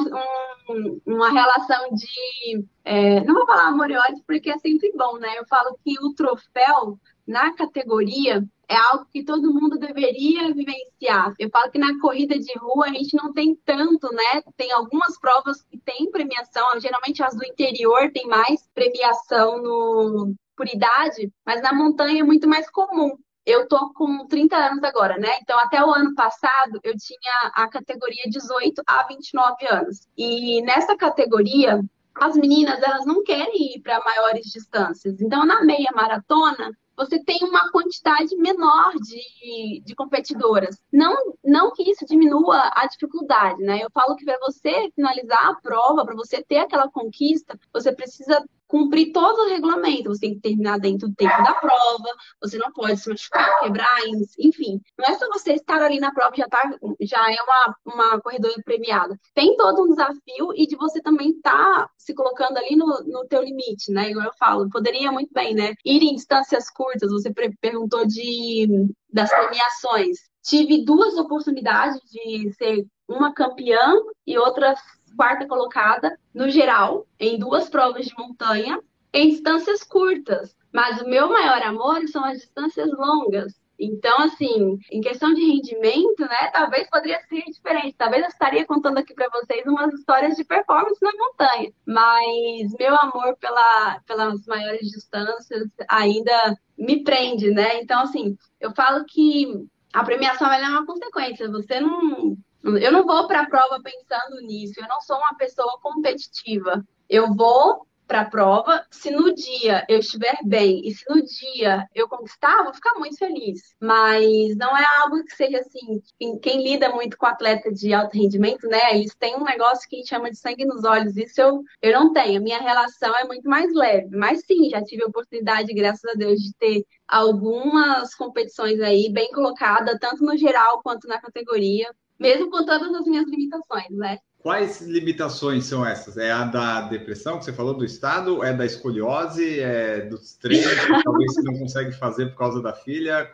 um, uma relação de, é, não vou falar amor e ódio porque é sempre bom, né? Eu falo que o troféu na categoria é algo que todo mundo deveria vivenciar. Eu falo que na corrida de rua a gente não tem tanto, né? Tem algumas provas que tem premiação, geralmente as do interior tem mais premiação no, por idade, mas na montanha é muito mais comum. Eu tô com 30 anos agora, né? Então, até o ano passado, eu tinha a categoria 18 a 29 anos. E nessa categoria, as meninas, elas não querem ir para maiores distâncias. Então, na meia maratona, você tem uma quantidade menor de, de competidoras. Não, não que isso diminua a dificuldade, né? Eu falo que para você finalizar a prova, para você ter aquela conquista, você precisa cumprir todo o regulamento. Você tem que terminar dentro do tempo da prova, você não pode se machucar, quebrar, enfim. Não é só você estar ali na prova já, tá, já é uma, uma corredora premiada. Tem todo um desafio e de você também estar tá se colocando ali no, no teu limite, né? Igual eu falo, poderia muito bem, né? Ir em distâncias curtas, você perguntou de das premiações. Tive duas oportunidades de ser uma campeã e outra quarta colocada no geral, em duas provas de montanha, em distâncias curtas. Mas o meu maior amor são as distâncias longas. Então, assim, em questão de rendimento, né, talvez poderia ser diferente. Talvez eu estaria contando aqui para vocês umas histórias de performance na montanha. Mas meu amor pela, pelas maiores distâncias ainda me prende, né? Então, assim, eu falo que a premiação é uma consequência. Você não, eu não vou para a prova pensando nisso. Eu não sou uma pessoa competitiva. Eu vou para a prova. Se no dia eu estiver bem e se no dia eu conquistar, vou ficar muito feliz. Mas não é algo que seja assim. Quem lida muito com atleta de alto rendimento, né? Eles têm um negócio que chama de sangue nos olhos. Isso eu, eu não tenho. A minha relação é muito mais leve. Mas sim, já tive a oportunidade, graças a Deus, de ter algumas competições aí bem colocada, tanto no geral quanto na categoria mesmo com todas as minhas limitações, né? Quais limitações são essas? É a da depressão que você falou do estado? É da escoliose? É dos treinos que talvez você não consegue fazer por causa da filha?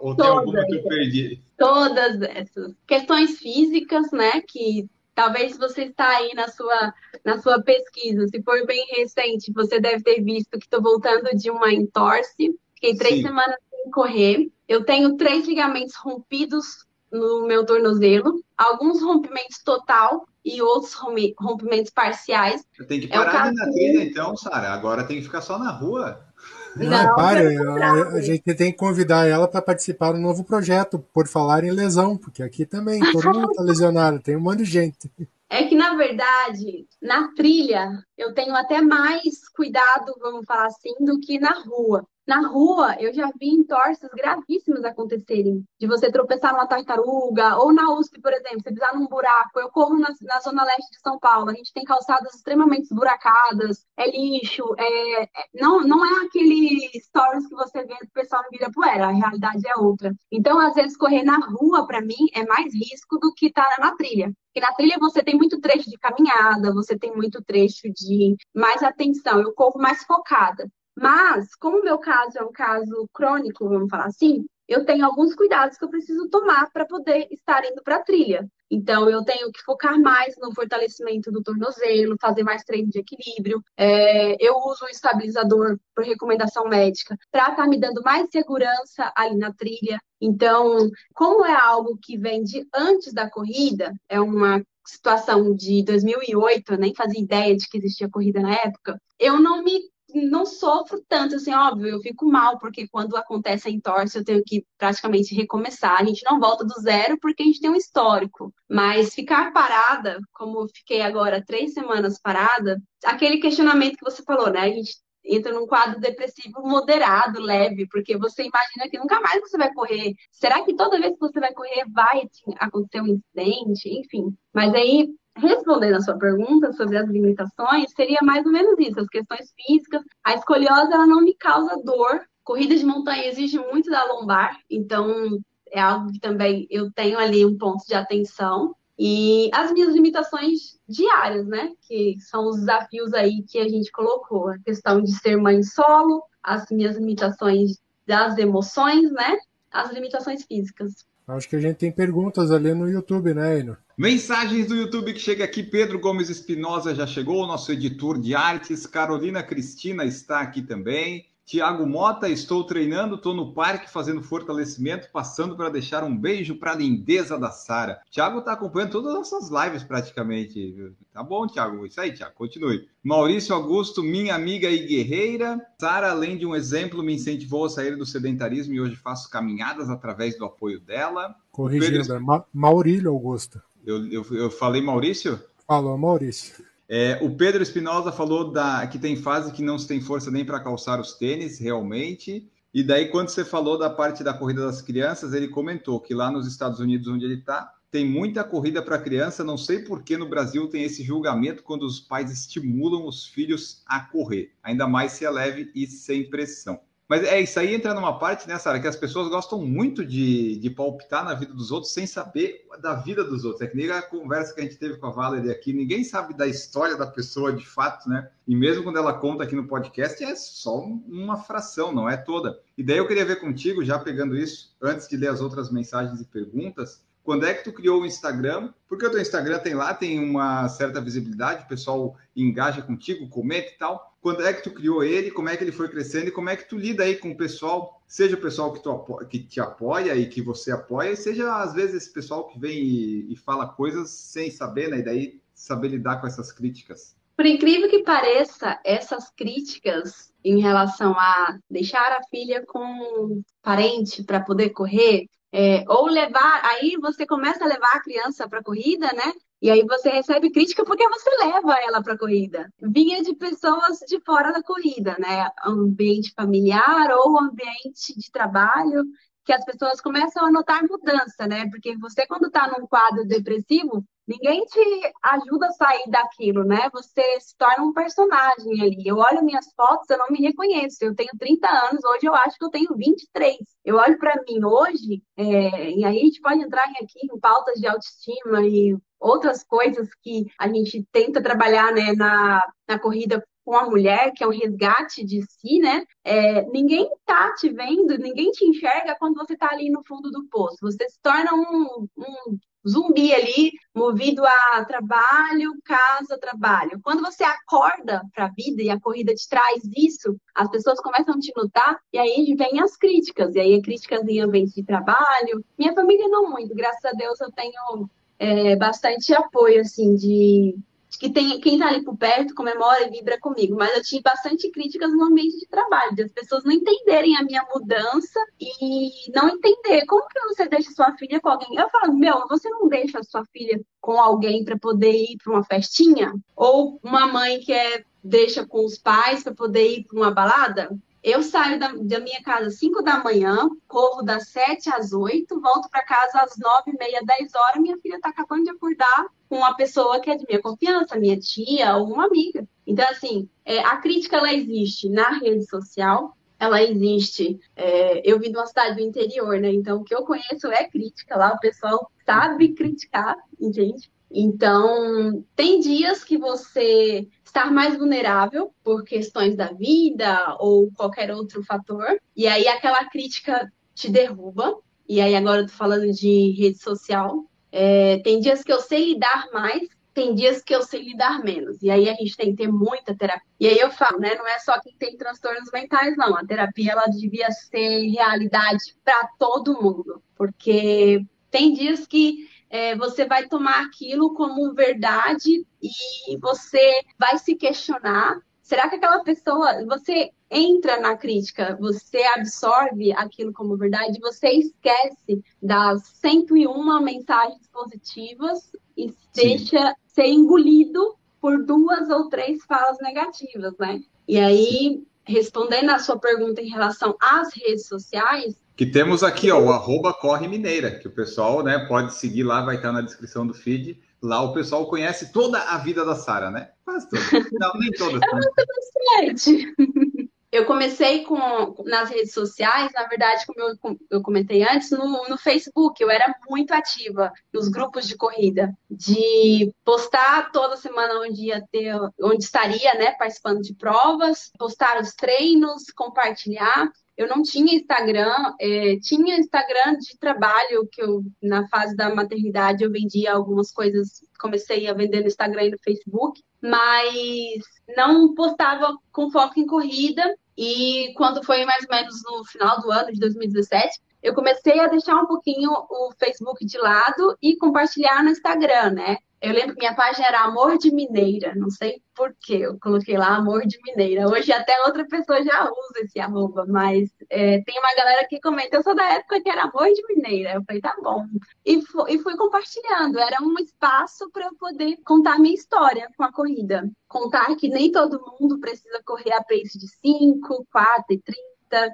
ou tem todas, alguma que eu perdi? Todas essas. Questões físicas, né? Que talvez você está aí na sua, na sua pesquisa. Se for bem recente, você deve ter visto que estou voltando de uma entorse. Fiquei três Sim. semanas sem correr. Eu tenho três ligamentos rompidos no meu tornozelo, alguns rompimentos total e outros rompimentos parciais. Tem que é parar é na trilha, então, Sara. Agora tem que ficar só na rua. Não, não pare, a, a, gente tem que convidar ela para participar do novo projeto, por falar em lesão, porque aqui também todo mundo está lesionado, tem um monte de gente. É que, na verdade, na trilha, eu tenho até mais cuidado, vamos falar assim, do que na rua. Na rua, eu já vi entorses gravíssimas acontecerem. De você tropeçar numa tartaruga, ou na USP, por exemplo, você pisar num buraco. Eu corro na, na zona leste de São Paulo, a gente tem calçadas extremamente esburacadas, é lixo, é, é, não, não é aquele stories que você vê do pessoal no Ibirapuera, a realidade é outra. Então, às vezes, correr na rua, para mim, é mais risco do que estar tá na trilha. Porque na trilha você tem muito trecho de caminhada, você tem muito trecho de mais atenção, eu corro mais focada. Mas, como o meu caso é um caso crônico, vamos falar assim, eu tenho alguns cuidados que eu preciso tomar para poder estar indo para a trilha. Então, eu tenho que focar mais no fortalecimento do tornozelo, fazer mais treino de equilíbrio. É, eu uso o estabilizador por recomendação médica para estar tá me dando mais segurança ali na trilha. Então, como é algo que vem de antes da corrida, é uma situação de 2008, eu nem fazia ideia de que existia corrida na época, eu não me não sofro tanto, assim, óbvio, eu fico mal, porque quando acontece a entorse, eu tenho que praticamente recomeçar. A gente não volta do zero porque a gente tem um histórico. Mas ficar parada, como eu fiquei agora três semanas parada, aquele questionamento que você falou, né? A gente entra num quadro depressivo moderado, leve, porque você imagina que nunca mais você vai correr. Será que toda vez que você vai correr vai acontecer um incidente? Enfim. Mas aí respondendo a sua pergunta sobre as limitações, seria mais ou menos isso, as questões físicas. A escoliose, ela não me causa dor. Corrida de montanha exige muito da lombar, então é algo que também eu tenho ali um ponto de atenção. E as minhas limitações diárias, né? Que são os desafios aí que a gente colocou. A questão de ser mãe solo, as minhas limitações das emoções, né? As limitações físicas. Acho que a gente tem perguntas ali no YouTube, né, Ino? Mensagens do YouTube que chega aqui. Pedro Gomes Espinosa já chegou, nosso editor de artes. Carolina Cristina está aqui também. Tiago Mota, estou treinando, estou no parque fazendo fortalecimento, passando para deixar um beijo para a lindeza da Sara. Tiago está acompanhando todas as nossas lives praticamente. Tá bom, Tiago? Isso aí, Tiago, continue. Maurício Augusto, minha amiga e guerreira. Sara, além de um exemplo, me incentivou a sair do sedentarismo e hoje faço caminhadas através do apoio dela. Corrigindo, Pedro... Ma Maurílio Augusto. Eu, eu, eu falei Maurício? Falou, Maurício. É, o Pedro Espinosa falou da, que tem fase que não se tem força nem para calçar os tênis, realmente. E daí, quando você falou da parte da corrida das crianças, ele comentou que lá nos Estados Unidos, onde ele está, tem muita corrida para criança. Não sei por que no Brasil tem esse julgamento quando os pais estimulam os filhos a correr, ainda mais se é leve e sem pressão. Mas é isso aí entra numa parte, né, Sara, que as pessoas gostam muito de, de palpitar na vida dos outros sem saber da vida dos outros. É que nem a conversa que a gente teve com a Valerie aqui, ninguém sabe da história da pessoa de fato, né? E mesmo quando ela conta aqui no podcast, é só uma fração, não é toda. E daí eu queria ver contigo, já pegando isso, antes de ler as outras mensagens e perguntas, quando é que tu criou o Instagram? Porque o teu Instagram tem lá, tem uma certa visibilidade, o pessoal engaja contigo, comenta e tal. Quando é que tu criou ele? Como é que ele foi crescendo? E como é que tu lida aí com o pessoal? Seja o pessoal que, tu, que te apoia e que você apoia, seja às vezes esse pessoal que vem e, e fala coisas sem saber, né? E daí saber lidar com essas críticas. Por incrível que pareça, essas críticas em relação a deixar a filha com parente para poder correr, é, ou levar, aí você começa a levar a criança para corrida, né? E aí você recebe crítica porque você leva ela para corrida. Vinha de pessoas de fora da corrida, né? Ambiente familiar ou ambiente de trabalho, que as pessoas começam a notar mudança, né? Porque você, quando está num quadro depressivo, ninguém te ajuda a sair daquilo, né? Você se torna um personagem ali. Eu olho minhas fotos, eu não me reconheço. Eu tenho 30 anos, hoje eu acho que eu tenho 23. Eu olho para mim hoje, é... e aí a gente pode entrar aqui em pautas de autoestima e outras coisas que a gente tenta trabalhar né, na, na corrida com a mulher, que é um resgate de si, né? É, ninguém tá te vendo, ninguém te enxerga quando você tá ali no fundo do poço. Você se torna um, um zumbi ali, movido a trabalho, casa, trabalho. Quando você acorda para a vida e a corrida te traz isso, as pessoas começam a te notar e aí vem as críticas. E aí a críticas em ambiente de trabalho. Minha família não muito, graças a Deus eu tenho é, bastante apoio, assim, de que tem, quem está ali por perto comemora e vibra comigo, mas eu tive bastante críticas no ambiente de trabalho, de as pessoas não entenderem a minha mudança e não entender como que você deixa sua filha com alguém. Eu falo, meu, você não deixa sua filha com alguém para poder ir para uma festinha? Ou uma mãe que é deixa com os pais para poder ir para uma balada? Eu saio da, da minha casa às 5 da manhã, corro das 7 às 8, volto para casa às 9 e meia, 10 horas. Minha filha está acabando de acordar com uma pessoa que é de minha confiança, minha tia ou uma amiga. Então, assim, é, a crítica ela existe na rede social, ela existe. É, eu vim de uma cidade do interior, né? Então, o que eu conheço é crítica lá, o pessoal sabe criticar, entende? Então, tem dias que você está mais vulnerável por questões da vida ou qualquer outro fator, e aí aquela crítica te derruba. E aí, agora eu tô falando de rede social. É, tem dias que eu sei lidar mais, tem dias que eu sei lidar menos. E aí a gente tem que ter muita terapia. E aí eu falo, né? Não é só quem tem transtornos mentais, não. A terapia ela devia ser realidade para todo mundo. Porque tem dias que é, você vai tomar aquilo como verdade e você vai se questionar. Será que aquela pessoa, você entra na crítica, você absorve aquilo como verdade, você esquece das 101 mensagens positivas e Sim. deixa ser engolido por duas ou três falas negativas, né? E aí, respondendo a sua pergunta em relação às redes sociais, que temos aqui, ó, o arroba Corre Mineira, que o pessoal né, pode seguir lá, vai estar na descrição do feed. Lá o pessoal conhece toda a vida da Sara, né? Quase toda. Não, nem todas. É bastante. Eu comecei com nas redes sociais, na verdade, como eu, eu comentei antes, no, no, Facebook. Eu era muito ativa nos grupos de corrida, de postar toda semana onde ia ter, onde estaria, né, participando de provas, postar os treinos, compartilhar. Eu não tinha Instagram, é, tinha Instagram de trabalho, que eu, na fase da maternidade, eu vendia algumas coisas, comecei a vender no Instagram e no Facebook, mas não postava com foco em corrida. E quando foi mais ou menos no final do ano de 2017, eu comecei a deixar um pouquinho o Facebook de lado e compartilhar no Instagram, né? Eu lembro que minha página era Amor de Mineira, não sei por que eu coloquei lá Amor de Mineira. Hoje até outra pessoa já usa esse arroba, mas é, tem uma galera que comenta, eu sou da época que era Amor de Mineira. Eu falei, tá bom. E, e fui compartilhando, era um espaço para eu poder contar a minha história com a corrida. Contar que nem todo mundo precisa correr a pace de 5, 4 e 30,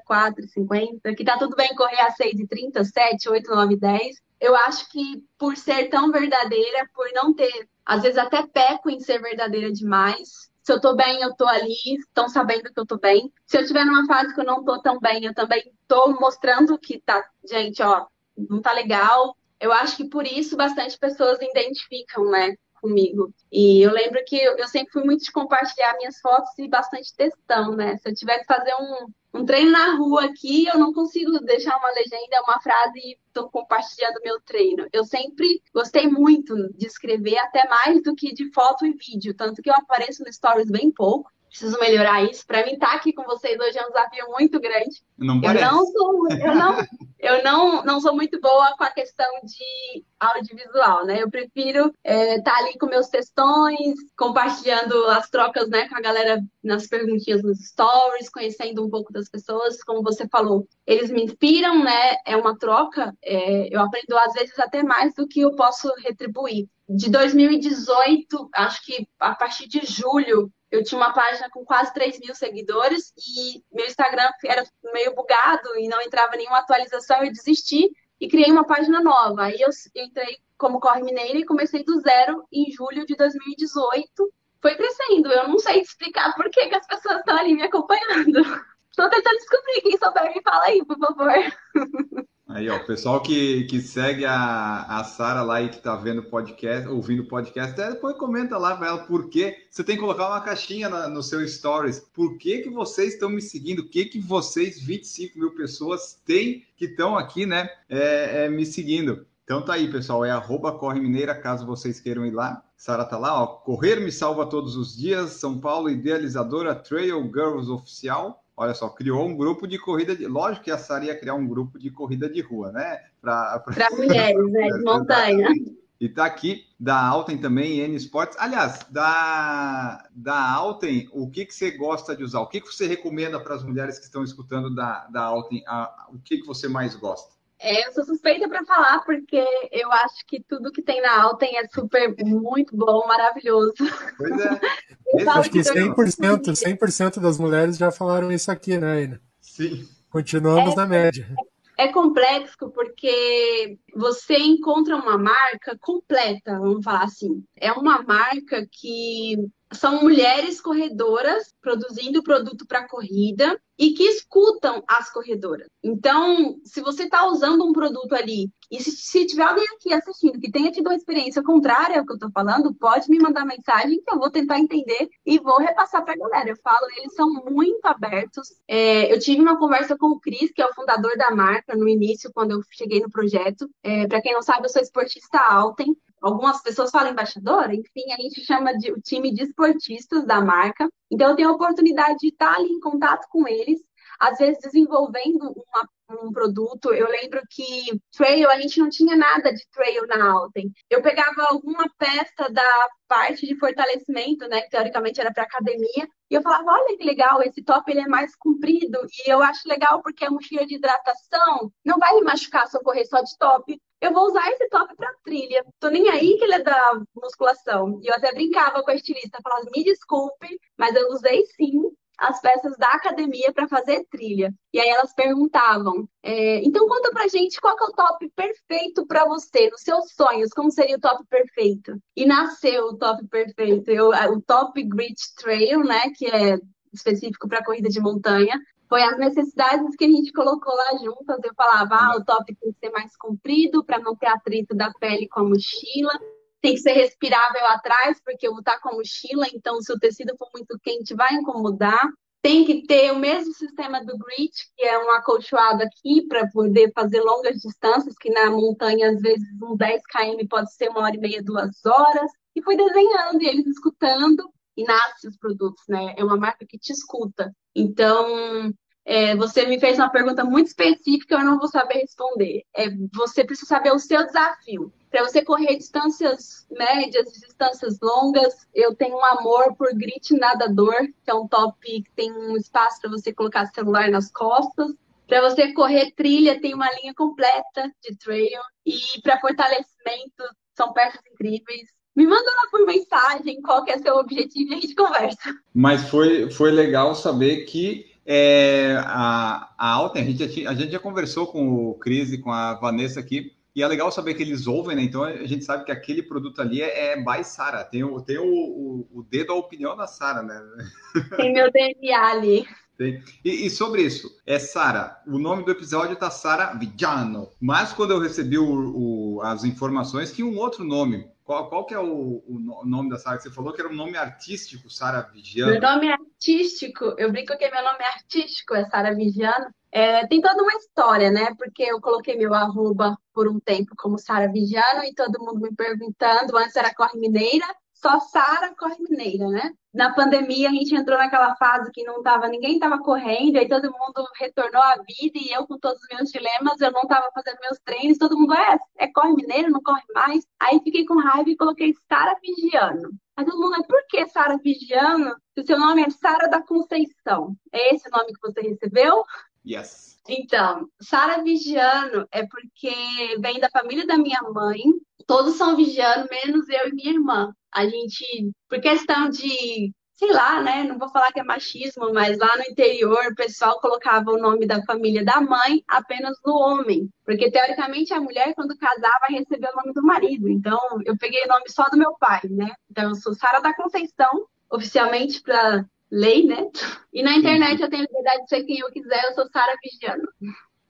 4 e 50, que tá tudo bem correr a 6 e 30, 7, 8, 9, 10 eu acho que por ser tão verdadeira, por não ter, às vezes até peco em ser verdadeira demais. Se eu tô bem, eu tô ali, estão sabendo que eu tô bem. Se eu estiver numa fase que eu não tô tão bem, eu também tô mostrando que tá, gente, ó, não tá legal. Eu acho que por isso bastante pessoas identificam, né? Comigo. E eu lembro que eu sempre fui muito de compartilhar minhas fotos e bastante textão, né? Se eu tiver que fazer um, um treino na rua aqui, eu não consigo deixar uma legenda, uma frase e estou compartilhando meu treino. Eu sempre gostei muito de escrever, até mais do que de foto e vídeo, tanto que eu apareço no Stories bem pouco preciso melhorar isso. Para mim, estar tá aqui com vocês hoje é um desafio muito grande. Não eu não sou, eu não, eu não, não sou muito boa com a questão de audiovisual, né? Eu prefiro estar é, tá ali com meus textões, compartilhando as trocas, né, com a galera nas perguntinhas nos stories, conhecendo um pouco das pessoas, como você falou. Eles me inspiram, né? É uma troca. É, eu aprendo às vezes até mais do que eu posso retribuir. De 2018, acho que a partir de julho, eu tinha uma página com quase 3 mil seguidores e meu Instagram era meio bugado e não entrava nenhuma atualização, eu desisti e criei uma página nova. Aí eu entrei como Corre Mineira e comecei do zero em julho de 2018. Foi crescendo, eu não sei explicar por que, que as pessoas estão ali me acompanhando. Estou tentando descobrir, quem souber me fala aí, por favor. Aí, ó, o pessoal que, que segue a, a Sara lá e que tá vendo podcast, ouvindo podcast, até depois comenta lá para ela por que você tem que colocar uma caixinha na, no seu stories. Por que, que vocês estão me seguindo? O que, que vocês, 25 mil pessoas, têm que estão aqui, né, é, é, me seguindo? Então tá aí, pessoal, é arroba Corre Mineira, caso vocês queiram ir lá. Sara tá lá, ó. Correr me salva todos os dias, São Paulo, idealizadora Trail Girls Oficial. Olha só, criou um grupo de corrida de. Lógico que a Sara ia criar um grupo de corrida de rua, né? Para pra... mulheres, né? De montanha. E tá aqui da Alten também, N Sports. Aliás, da, da Alten, o que, que você gosta de usar? O que, que você recomenda para as mulheres que estão escutando da, da Alten? A, o que, que você mais gosta? É, eu sou suspeita para falar porque eu acho que tudo que tem na Alten é super, muito bom, maravilhoso. Pois é. Eu Acho que que eu- 100%, 100% das mulheres já falaram isso aqui, né, Aina? Sim. Continuamos na média. É complexo porque você encontra uma marca completa, vamos falar assim. É uma marca que são mulheres corredoras produzindo produto para corrida e que escutam as corredoras. Então, se você está usando um produto ali, e se, se tiver alguém aqui assistindo que tenha tido uma experiência contrária ao que eu estou falando, pode me mandar mensagem que eu vou tentar entender e vou repassar para a galera. Eu falo, eles são muito abertos. É, eu tive uma conversa com o Cris, que é o fundador da marca, no início, quando eu cheguei no projeto. É, para quem não sabe, eu sou esportista Alten. Algumas pessoas falam embaixadora, enfim, a gente chama de o time de esportistas da marca. Então, eu tenho a oportunidade de estar ali em contato com eles, às vezes desenvolvendo uma, um produto. Eu lembro que trail, a gente não tinha nada de trail na Alten. Eu pegava alguma peça da parte de fortalecimento, né, que teoricamente era para academia, e eu falava, olha que legal, esse top ele é mais comprido, e eu acho legal porque é mochila de hidratação, não vai me machucar se eu correr só de top. Eu vou usar esse top para trilha. Tô nem aí que ele é da musculação. E eu até brincava com a estilista, falava, me desculpe, mas eu usei sim as peças da academia para fazer trilha. E aí elas perguntavam: é, então conta pra gente qual é o top perfeito para você, nos seus sonhos, como seria o top perfeito? E nasceu o top perfeito, eu, o top Grit Trail, né, que é específico para corrida de montanha. Foi as necessidades que a gente colocou lá juntas. Eu falava, ah, o top tem que ser mais comprido para não ter atrito da pele com a mochila tem que ser respirável atrás, porque eu vou estar com a mochila, então se o tecido for muito quente, vai incomodar. Tem que ter o mesmo sistema do grit, que é um acolchoado aqui para poder fazer longas distâncias, que na montanha, às vezes, um 10 km pode ser uma hora e meia, duas horas. E fui desenhando e eles escutando, e nasce os produtos, né? É uma marca que te escuta. Então, é, você me fez uma pergunta muito específica, eu não vou saber responder. É, você precisa saber o seu desafio. Para você correr distâncias médias, distâncias longas, eu tenho um amor por Grit Nadador, que é um top que tem um espaço para você colocar celular nas costas. Para você correr trilha, tem uma linha completa de trail. E para fortalecimento, são peças incríveis. Me manda lá por mensagem qual que é seu objetivo e a gente conversa. Mas foi, foi legal saber que é, a, a Alten, a gente, já a gente já conversou com o Cris e com a Vanessa aqui, e é legal saber que eles ouvem, né? Então a gente sabe que aquele produto ali é, é by Sara. Tem, o, tem o, o, o dedo à opinião da Sara, né? Tem meu DNA ali. E, e, sobre isso, é Sara. O nome do episódio tá Sara Vigiano. Mas quando eu recebi o, o, as informações, tinha um outro nome. Qual, qual que é o, o nome da Sara você falou? Que era um nome artístico, Sara Vigiano. Meu nome é artístico, eu brinco que meu nome é artístico, é Sara Vigiano. É, tem toda uma história, né? Porque eu coloquei meu arroba por um tempo como Sara Vigiano e todo mundo me perguntando, antes era Corre Mineira, só Sara Corre Mineira, né? Na pandemia a gente entrou naquela fase que não tava, ninguém estava correndo, aí todo mundo retornou à vida e eu com todos os meus dilemas, eu não estava fazendo meus treinos, todo mundo é, é Corre Mineiro, não corre mais. Aí fiquei com raiva e coloquei Sara Vigiano. Aí todo mundo, por que Sara Vigiano? Se o seu nome é Sara da Conceição. É esse o nome que você recebeu? Yes. Então, Sara Vigiano é porque vem da família da minha mãe. Todos são Vigiano, menos eu e minha irmã. A gente, por questão de, sei lá, né? Não vou falar que é machismo, mas lá no interior o pessoal colocava o nome da família da mãe apenas no homem. Porque teoricamente a mulher, quando casava, recebia o nome do marido. Então, eu peguei o nome só do meu pai, né? Então, eu sou Sara da Conceição, oficialmente para lei, né? E na internet eu tenho liberdade de ser quem eu quiser, eu sou Sara Vigiano.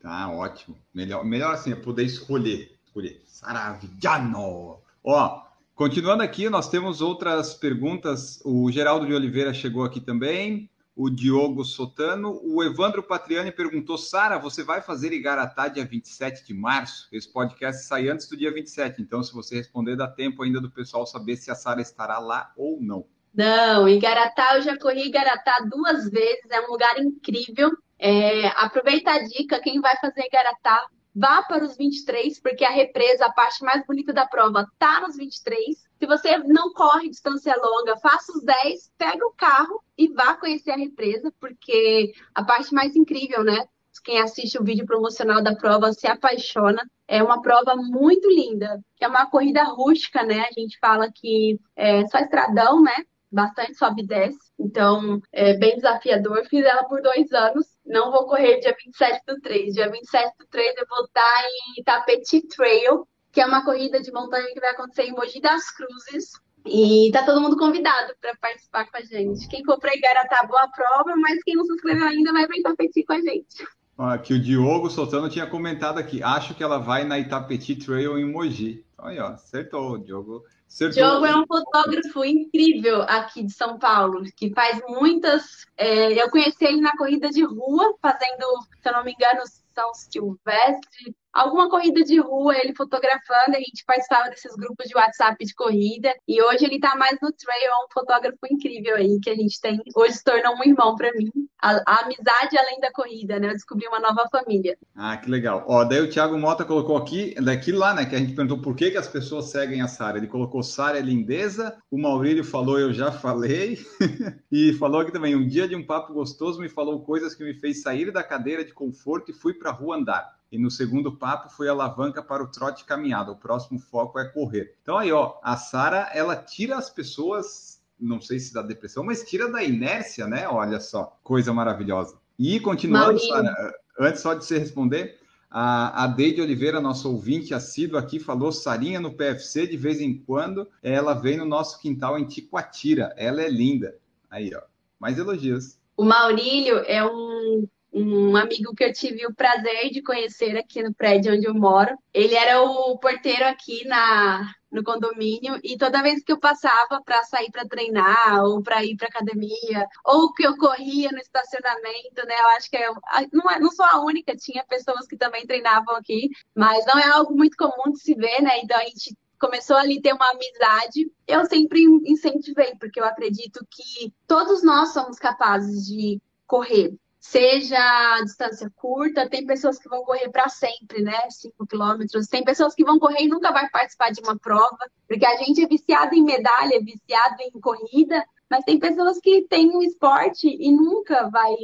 Tá, ótimo. Melhor, melhor assim, é poder escolher. Escolher. Sara Vigiano. Ó, continuando aqui, nós temos outras perguntas. O Geraldo de Oliveira chegou aqui também. O Diogo Sotano. O Evandro Patriani perguntou: Sara, você vai fazer Igaratá dia 27 de março? Esse podcast sai antes do dia 27. Então, se você responder, dá tempo ainda do pessoal saber se a Sara estará lá ou não. Não, Igaratá, eu já corri Igaratá duas vezes, é um lugar incrível. É, aproveita a dica, quem vai fazer Igaratá, vá para os 23, porque a represa, a parte mais bonita da prova, tá nos 23. Se você não corre distância longa, faça os 10, pega o carro e vá conhecer a represa, porque a parte mais incrível, né? Quem assiste o vídeo promocional da prova se apaixona. É uma prova muito linda, que é uma corrida rústica, né? A gente fala que é só estradão, né? Bastante sobe e desce. Então, é bem desafiador. Fiz ela por dois anos. Não vou correr dia 27 do 3. Dia 27 do 3 eu vou estar em Tapeti Trail, que é uma corrida de montanha que vai acontecer em Mogi das Cruzes. E tá todo mundo convidado para participar com a gente. Quem for para Igaratá, boa prova, mas quem não se inscreveu ainda vai para Itapeti com a gente. Aqui o Diogo Soltano tinha comentado aqui. Acho que ela vai na Itapeti Trail em Mogi. Aí, ó, acertou, Diogo. Acertou. Diogo é um fotógrafo incrível aqui de São Paulo, que faz muitas. É, eu conheci ele na corrida de rua, fazendo, se eu não me engano, São Silvestre, alguma corrida de rua, ele fotografando, a gente participava desses grupos de WhatsApp de corrida, e hoje ele tá mais no trail, é um fotógrafo incrível aí, que a gente tem, hoje se tornou um irmão para mim, a, a, amizade além da corrida, né, eu descobri uma nova família. Ah, que legal. Ó, daí o Thiago Mota colocou aqui, daqui lá, né, que a gente perguntou por que, que as pessoas seguem a Sara, ele colocou Sara é lindeza, o Maurílio falou, eu já falei, e falou aqui também, um dia de um papo gostoso me falou coisas que me fez sair da cadeira de conforto e fui para a rua andar. E no segundo papo foi alavanca para o trote caminhada. O próximo foco é correr. Então aí, ó, a Sara, ela tira as pessoas, não sei se da depressão, mas tira da inércia, né? Olha só, coisa maravilhosa. E continuando, Sara, antes só de você responder, a, a Deide Oliveira, nossa ouvinte assídua aqui, falou Sarinha no PFC, de vez em quando ela vem no nosso quintal em Ticoatira. Ela é linda. Aí, ó, mais elogios. O Maurílio é um um amigo que eu tive o prazer de conhecer aqui no prédio onde eu moro. Ele era o porteiro aqui na, no condomínio e toda vez que eu passava para sair para treinar ou para ir para academia ou que eu corria no estacionamento, né? Eu acho que eu, não, é, não sou a única, tinha pessoas que também treinavam aqui, mas não é algo muito comum de se ver, né? Então a gente começou ali ter uma amizade. Eu sempre incentivei, porque eu acredito que todos nós somos capazes de correr seja a distância curta, tem pessoas que vão correr para sempre, né? 5 quilômetros. Tem pessoas que vão correr e nunca vai participar de uma prova, porque a gente é viciado em medalha, viciado em corrida, mas tem pessoas que têm um esporte e nunca vai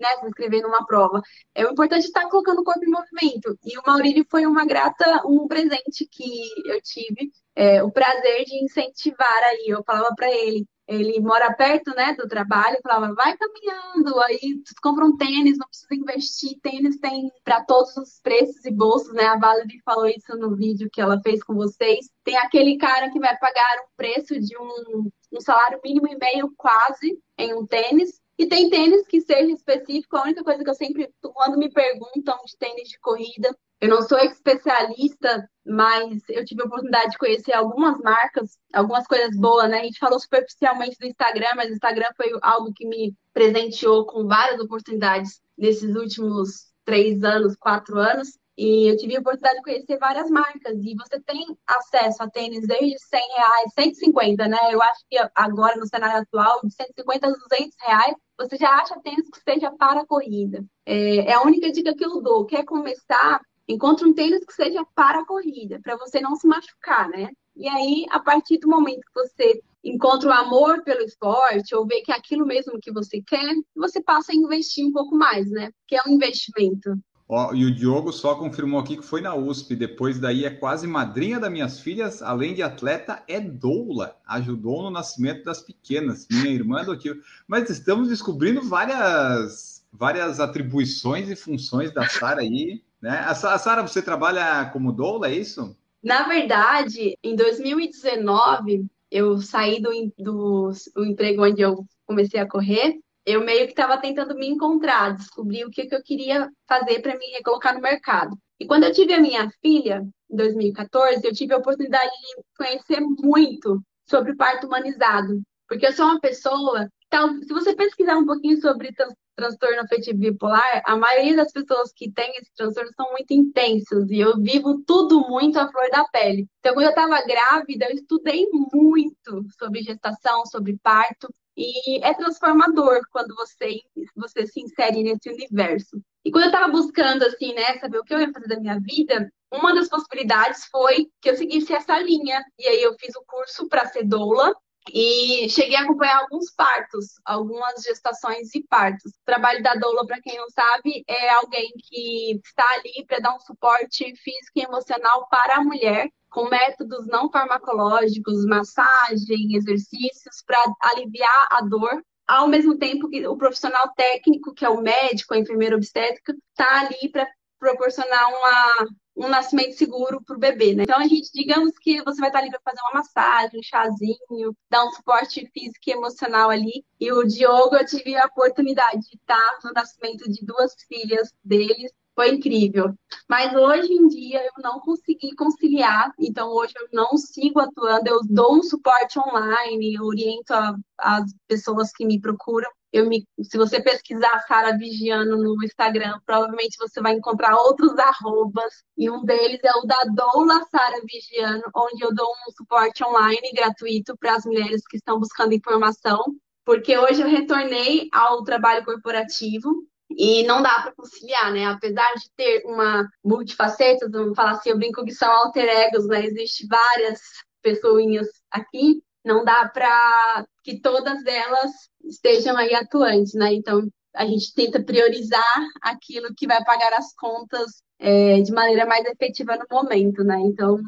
né, se inscrever numa prova. É importante estar colocando o corpo em movimento. E o Maurílio foi uma grata, um presente que eu tive, é, o prazer de incentivar aí. Eu falava para ele, ele mora perto, né, do trabalho, falava, vai caminhando, aí compra um tênis, não precisa investir, tênis tem para todos os preços e bolsos, né, a Valerie falou isso no vídeo que ela fez com vocês, tem aquele cara que vai pagar um preço de um, um salário mínimo e meio quase em um tênis, e tem tênis que seja específico, a única coisa que eu sempre, quando me perguntam de tênis de corrida, eu não sou especialista, mas eu tive a oportunidade de conhecer algumas marcas, algumas coisas boas, né? A gente falou superficialmente do Instagram, mas o Instagram foi algo que me presenteou com várias oportunidades nesses últimos três anos, quatro anos. E eu tive a oportunidade de conhecer várias marcas. E você tem acesso a tênis desde 100 reais, 150, né? Eu acho que agora, no cenário atual, de 150 a 200 reais, você já acha tênis que seja para a corrida. É, é a única dica que eu dou. Quer começar? Encontre um tênis que seja para a corrida, para você não se machucar, né? E aí, a partir do momento que você encontra o amor pelo esporte, ou vê que é aquilo mesmo que você quer, você passa a investir um pouco mais, né? Porque é um investimento. Ó, e o Diogo só confirmou aqui que foi na USP. Depois daí é quase madrinha das minhas filhas, além de atleta, é doula. Ajudou no nascimento das pequenas. Minha irmã adotiva. Mas estamos descobrindo várias, várias atribuições e funções da Sara aí né? A Sara, você trabalha como doula, é isso? Na verdade, em 2019, eu saí do, do, do emprego onde eu comecei a correr, eu meio que estava tentando me encontrar, descobrir o que, que eu queria fazer para me recolocar no mercado. E quando eu tive a minha filha, em 2014, eu tive a oportunidade de conhecer muito sobre parto humanizado, porque eu sou uma pessoa então, se você pesquisar um pouquinho sobre transtorno afetivo bipolar, a maioria das pessoas que têm esse transtorno são muito intensos e eu vivo tudo muito à flor da pele. Então, quando eu estava grávida, eu estudei muito sobre gestação, sobre parto e é transformador quando você, você se insere nesse universo. E quando eu estava buscando, assim, né, saber o que eu ia fazer da minha vida, uma das possibilidades foi que eu seguisse essa linha. E aí eu fiz o curso para ser doula e cheguei a acompanhar alguns partos, algumas gestações e partos. O trabalho da doula, para quem não sabe, é alguém que está ali para dar um suporte físico e emocional para a mulher com métodos não farmacológicos, massagem, exercícios para aliviar a dor ao mesmo tempo que o profissional técnico, que é o médico, a enfermeira obstétrica, está ali para proporcionar uma, um nascimento seguro para o bebê, né? Então, a gente, digamos que você vai estar ali para fazer uma massagem, um chazinho, dar um suporte físico e emocional ali. E o Diogo, eu tive a oportunidade de estar no nascimento de duas filhas deles foi incrível. Mas hoje em dia eu não consegui conciliar, então hoje eu não sigo atuando, eu dou um suporte online, eu oriento a, as pessoas que me procuram. Eu me, se você pesquisar Sara Vigiano no Instagram, provavelmente você vai encontrar outros arrobas, e um deles é o da Doula Sara Vigiano, onde eu dou um suporte online gratuito para as mulheres que estão buscando informação, porque hoje eu retornei ao trabalho corporativo, e não dá para conciliar, né? Apesar de ter uma multifaceta, vamos falar assim, eu brinco que são alter egos, né? Existem várias pessoinhas aqui, não dá para que todas elas estejam aí atuantes, né? Então a gente tenta priorizar aquilo que vai pagar as contas é, de maneira mais efetiva no momento, né? Então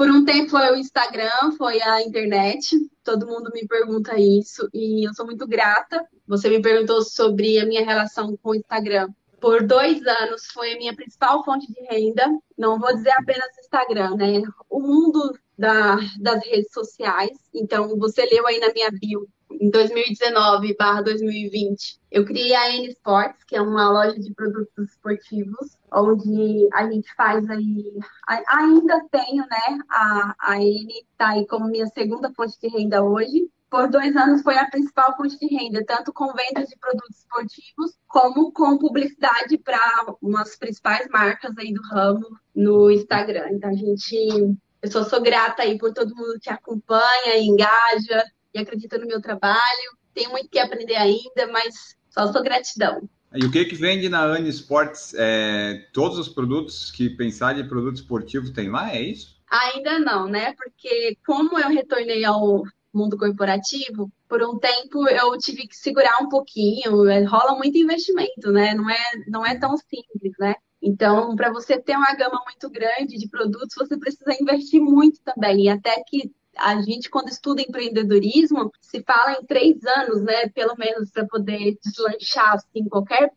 por um tempo foi o Instagram, foi a internet. Todo mundo me pergunta isso e eu sou muito grata. Você me perguntou sobre a minha relação com o Instagram. Por dois anos foi a minha principal fonte de renda. Não vou dizer apenas Instagram, né? O mundo da, das redes sociais. Então, você leu aí na minha bio em 2019/2020, eu criei a N Sports, que é uma loja de produtos esportivos, onde a gente faz aí. Ainda tenho, né? A, a N está aí como minha segunda fonte de renda hoje. Por dois anos foi a principal fonte de renda, tanto com vendas de produtos esportivos, como com publicidade para umas principais marcas aí do ramo no Instagram. Então, a gente eu só sou grata aí por todo mundo que acompanha, engaja, e acredita no meu trabalho. Tenho muito que aprender ainda, mas só sou gratidão. E o que que vende na Ani Sports? É, todos os produtos que pensar de produto esportivo tem lá, é isso? Ainda não, né? Porque como eu retornei ao mundo corporativo, por um tempo eu tive que segurar um pouquinho, é, rola muito investimento, né? Não é, não é tão simples, né? Então, para você ter uma gama muito grande de produtos, você precisa investir muito também. E até que a gente, quando estuda empreendedorismo, se fala em três anos, né, pelo menos, para poder deslanchar assim, qualquer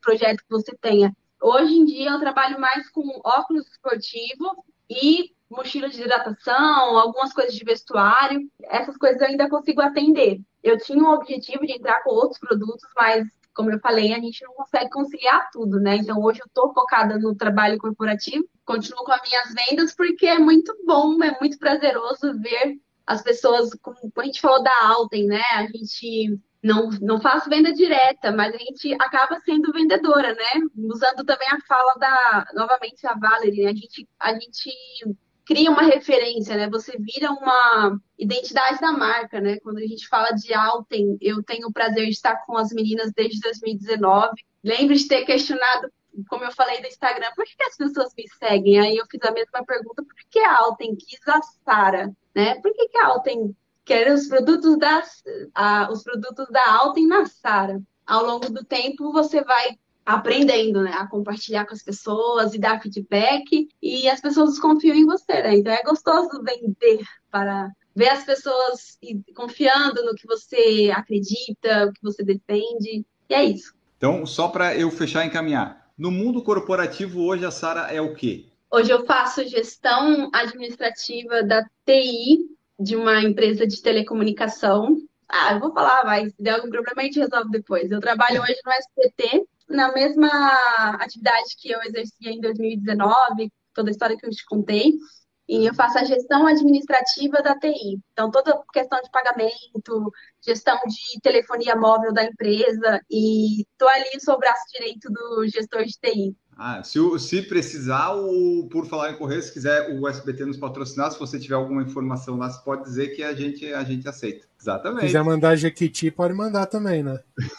projeto que você tenha. Hoje em dia, eu trabalho mais com óculos esportivo e mochila de hidratação, algumas coisas de vestuário. Essas coisas eu ainda consigo atender. Eu tinha um objetivo de entrar com outros produtos, mas como eu falei, a gente não consegue conciliar tudo, né? Então hoje eu estou focada no trabalho corporativo, continuo com as minhas vendas porque é muito bom, é muito prazeroso ver as pessoas, como a gente falou da Alten, né? A gente não, não faz venda direta, mas a gente acaba sendo vendedora, né? Usando também a fala da, novamente, a Valerie, né? a gente, a gente cria uma referência, né? Você vira uma identidade da marca, né? Quando a gente fala de Alten, eu tenho o prazer de estar com as meninas desde 2019. Lembro de ter questionado, como eu falei do Instagram, por que as pessoas me seguem? Aí eu fiz a mesma pergunta, por que a Alten quis a Sara, né? Por que, que a Alten quer os produtos das, os produtos da Alten na Sara? Ao longo do tempo, você vai aprendendo, né, a compartilhar com as pessoas e dar feedback e as pessoas confiam em você, né? Então é gostoso vender para ver as pessoas confiando no que você acredita, o que você defende. E é isso. Então, só para eu fechar e encaminhar. No mundo corporativo hoje a Sara é o quê? Hoje eu faço gestão administrativa da TI de uma empresa de telecomunicação. Ah, eu vou falar, vai. Se der algum problema, a gente resolve depois. Eu trabalho hoje no SPT, na mesma atividade que eu exercia em 2019, toda a história que eu te contei, e eu faço a gestão administrativa da TI. Então, toda questão de pagamento, gestão de telefonia móvel da empresa, e estou ali sobre o braço direito do gestor de TI. Ah, se, se precisar, o, por falar em correio, se quiser o SBT nos patrocinar, se você tiver alguma informação lá, você pode dizer que a gente, a gente aceita. Exatamente. Se quiser mandar Jequiti, pode mandar também, né?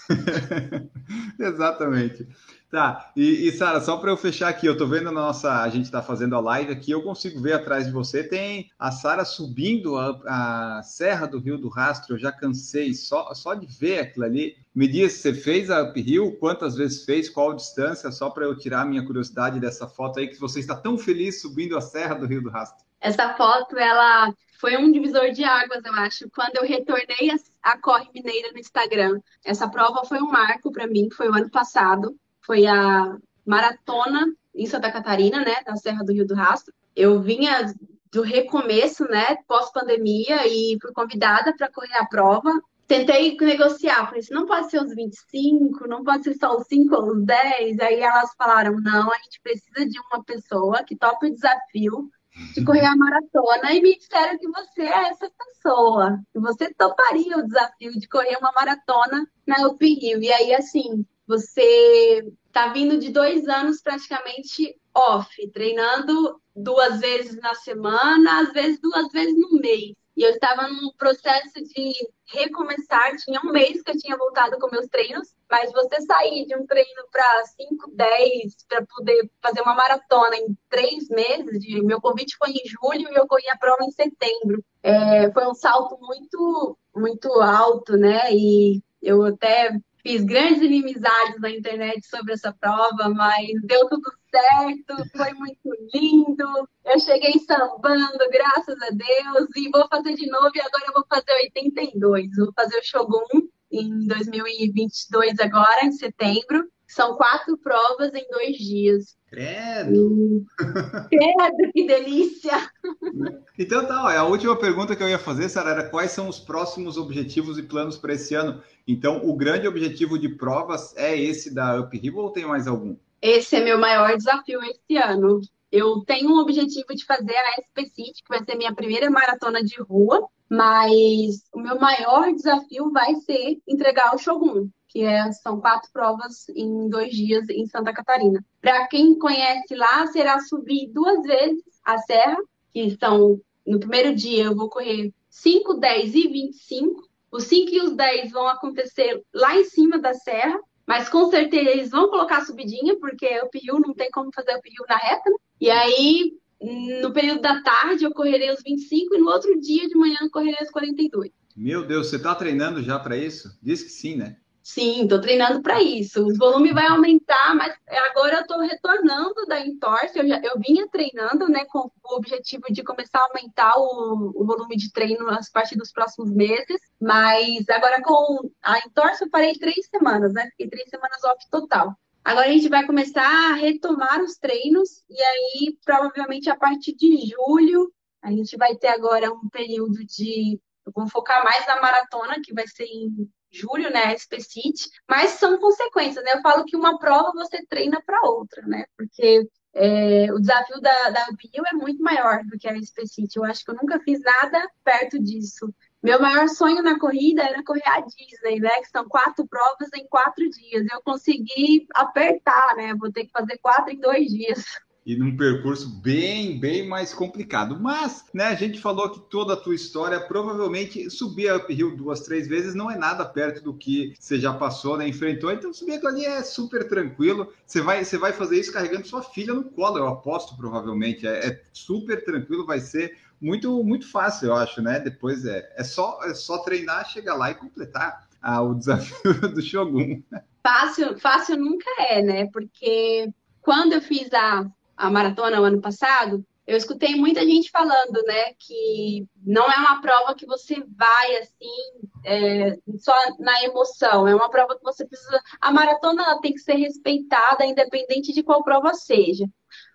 Exatamente. Tá, e, e Sara, só para eu fechar aqui, eu tô vendo a nossa, a gente está fazendo a live aqui, eu consigo ver atrás de você, tem a Sara subindo a, a, Serra do Rio do Rastro, eu já cansei só, só de ver aquilo ali. Me diz, você fez a uphill, quantas vezes fez, qual distância, só para eu tirar a minha curiosidade dessa foto aí, que você está tão feliz subindo a Serra do Rio do Rastro. Essa foto, ela foi um divisor de águas, eu acho, quando eu retornei a, a Corre Mineira no Instagram. Essa prova foi um marco para mim, foi o ano passado foi a maratona em Santa Catarina, né, da Serra do Rio do Rastro. Eu vinha do recomeço, né, pós-pandemia, e fui convidada para correr a prova. Tentei negociar, falei assim, não pode ser os 25, não pode ser só os 5 ou os 10. Aí elas falaram, não, a gente precisa de uma pessoa que tope o desafio de correr a maratona e me disseram que você é essa pessoa, que você toparia o desafio de correr uma maratona na UP Rio. E aí, assim, você está vindo de dois anos praticamente off, treinando duas vezes na semana, às vezes duas vezes no mês. E eu estava num processo de recomeçar. Tinha um mês que eu tinha voltado com meus treinos, mas você sair de um treino para 5, 10, para poder fazer uma maratona em três meses, meu convite foi em julho e eu corri a prova em setembro. É, foi um salto muito, muito alto, né? E eu até Fiz grandes inimizades na internet sobre essa prova, mas deu tudo certo, foi muito lindo. Eu cheguei sambando, graças a Deus, e vou fazer de novo. E agora eu vou fazer 82. Vou fazer o Shogun em 2022, agora, em setembro. São quatro provas em dois dias. Credo! Credo, que delícia! Então tá, ó, a última pergunta que eu ia fazer, Sara, era quais são os próximos objetivos e planos para esse ano? Então, o grande objetivo de provas é esse da Uphill ou tem mais algum? Esse é meu maior desafio esse ano. Eu tenho um objetivo de fazer a SP City, que vai ser minha primeira maratona de rua, mas o meu maior desafio vai ser entregar o Shogun, que é, são quatro provas em dois dias em Santa Catarina. Para quem conhece lá, será subir duas vezes a serra, que são, no primeiro dia eu vou correr 5, 10 e 25. Os 5 e os 10 vão acontecer lá em cima da serra, mas com certeza eles vão colocar subidinha, porque o PIU não tem como fazer o PIU na reta, né? E aí, no período da tarde, eu correrei os 25 e no outro dia de manhã eu correrei os 42. Meu Deus, você está treinando já para isso? Diz que sim, né? Sim, estou treinando para isso. O volume vai aumentar, mas agora eu estou retornando da entorse. Eu, já, eu vinha treinando, né, com o objetivo de começar a aumentar o, o volume de treino a partir dos próximos meses. Mas agora com a entorse eu parei três semanas, né? Fiquei três semanas off total. Agora a gente vai começar a retomar os treinos e aí provavelmente a partir de julho a gente vai ter agora um período de eu vou focar mais na maratona, que vai ser em julho, né, SPCIT, mas são consequências, né? Eu falo que uma prova você treina para outra, né? Porque é, o desafio da, da Bio é muito maior do que a SPCIT. Eu acho que eu nunca fiz nada perto disso. Meu maior sonho na corrida era correr a Disney, né? Que são quatro provas em quatro dias. Eu consegui apertar, né? Vou ter que fazer quatro em dois dias e num percurso bem, bem mais complicado. Mas, né, a gente falou que toda a tua história, provavelmente subir a uphill duas, três vezes não é nada perto do que você já passou, né, enfrentou. Então, subir ali é super tranquilo. Você vai, você vai fazer isso carregando sua filha no colo, eu aposto, provavelmente. É, é super tranquilo, vai ser muito, muito fácil, eu acho, né? Depois é, é, só, é só treinar, chegar lá e completar ah, o desafio do Shogun. Fácil, fácil nunca é, né? Porque quando eu fiz a a maratona o ano passado, eu escutei muita gente falando, né, que não é uma prova que você vai assim é, só na emoção, é uma prova que você precisa. A maratona tem que ser respeitada, independente de qual prova seja.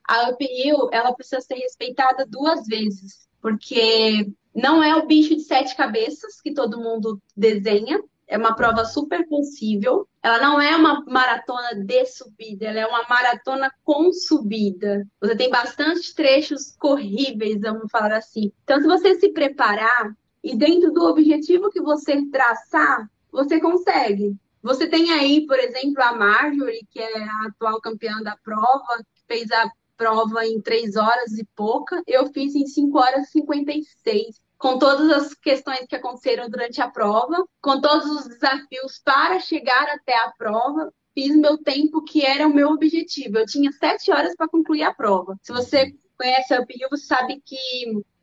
A uphill, ela precisa ser respeitada duas vezes, porque não é o bicho de sete cabeças que todo mundo desenha, é uma prova super possível. Ela não é uma maratona de subida, ela é uma maratona com subida. Você tem bastante trechos corríveis, vamos falar assim. Então, se você se preparar e dentro do objetivo que você traçar, você consegue. Você tem aí, por exemplo, a Marjorie, que é a atual campeã da prova, que fez a prova em 3 horas e pouca. Eu fiz em 5 horas e 56 com todas as questões que aconteceram durante a prova, com todos os desafios para chegar até a prova. fiz meu tempo que era o meu objetivo. Eu tinha sete horas para concluir a prova. Se você conhece a UPU, você sabe que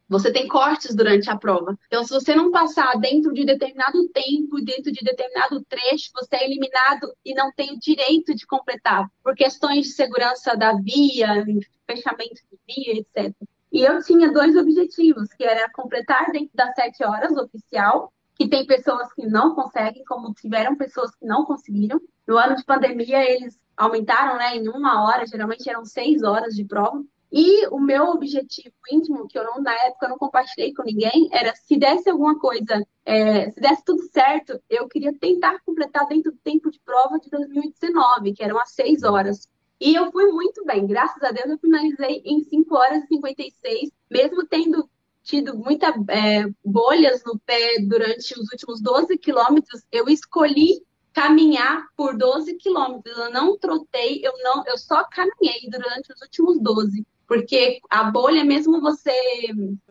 você tem cortes durante a prova. Então, se você não passar dentro de determinado tempo, dentro de determinado trecho, você é eliminado e não tem o direito de completar, por questões de segurança da via, fechamento de via, etc. E eu tinha dois objetivos, que era completar dentro das sete horas oficial, que tem pessoas que não conseguem, como tiveram pessoas que não conseguiram. No ano de pandemia, eles aumentaram né, em uma hora, geralmente eram seis horas de prova. E o meu objetivo íntimo, que eu não, na época não compartilhei com ninguém, era se desse alguma coisa, é, se desse tudo certo, eu queria tentar completar dentro do tempo de prova de 2019, que eram as seis horas. E eu fui muito bem, graças a Deus eu finalizei em 5 horas e 56, mesmo tendo tido muitas é, bolhas no pé durante os últimos 12 quilômetros, eu escolhi caminhar por 12 quilômetros. Eu não trotei, eu não, eu só caminhei durante os últimos 12 porque a bolha, mesmo você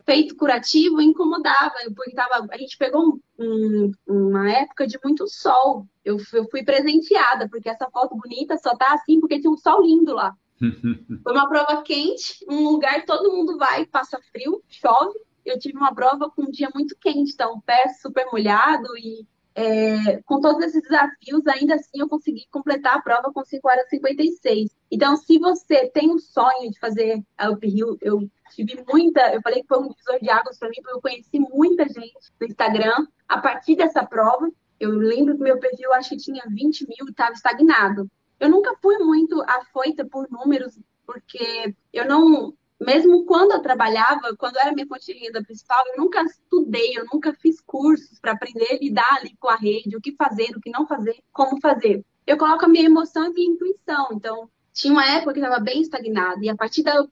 feito curativo, incomodava, porque tava, a gente pegou um, uma época de muito sol. Eu, eu fui presenteada, porque essa foto bonita só tá assim porque tinha um sol lindo lá. Foi uma prova quente, um lugar todo mundo vai, passa frio, chove. Eu tive uma prova com um dia muito quente, então o pé super molhado e é, com todos esses desafios, ainda assim eu consegui completar a prova com 5 horas e 56. Então, se você tem um sonho de fazer a Uphill, eu tive muita, eu falei que foi um divisor de águas para mim, porque eu conheci muita gente no Instagram a partir dessa prova. Eu lembro que meu perfil, acho que tinha 20 mil e estava estagnado. Eu nunca fui muito afoita por números, porque eu não, mesmo quando eu trabalhava, quando era minha fonte de renda principal, eu nunca estudei, eu nunca fiz cursos para aprender a lidar ali com a rede, o que fazer, o que não fazer, como fazer. Eu coloco a minha emoção e minha intuição. Então, tinha uma época que estava bem estagnada, e a partir da Up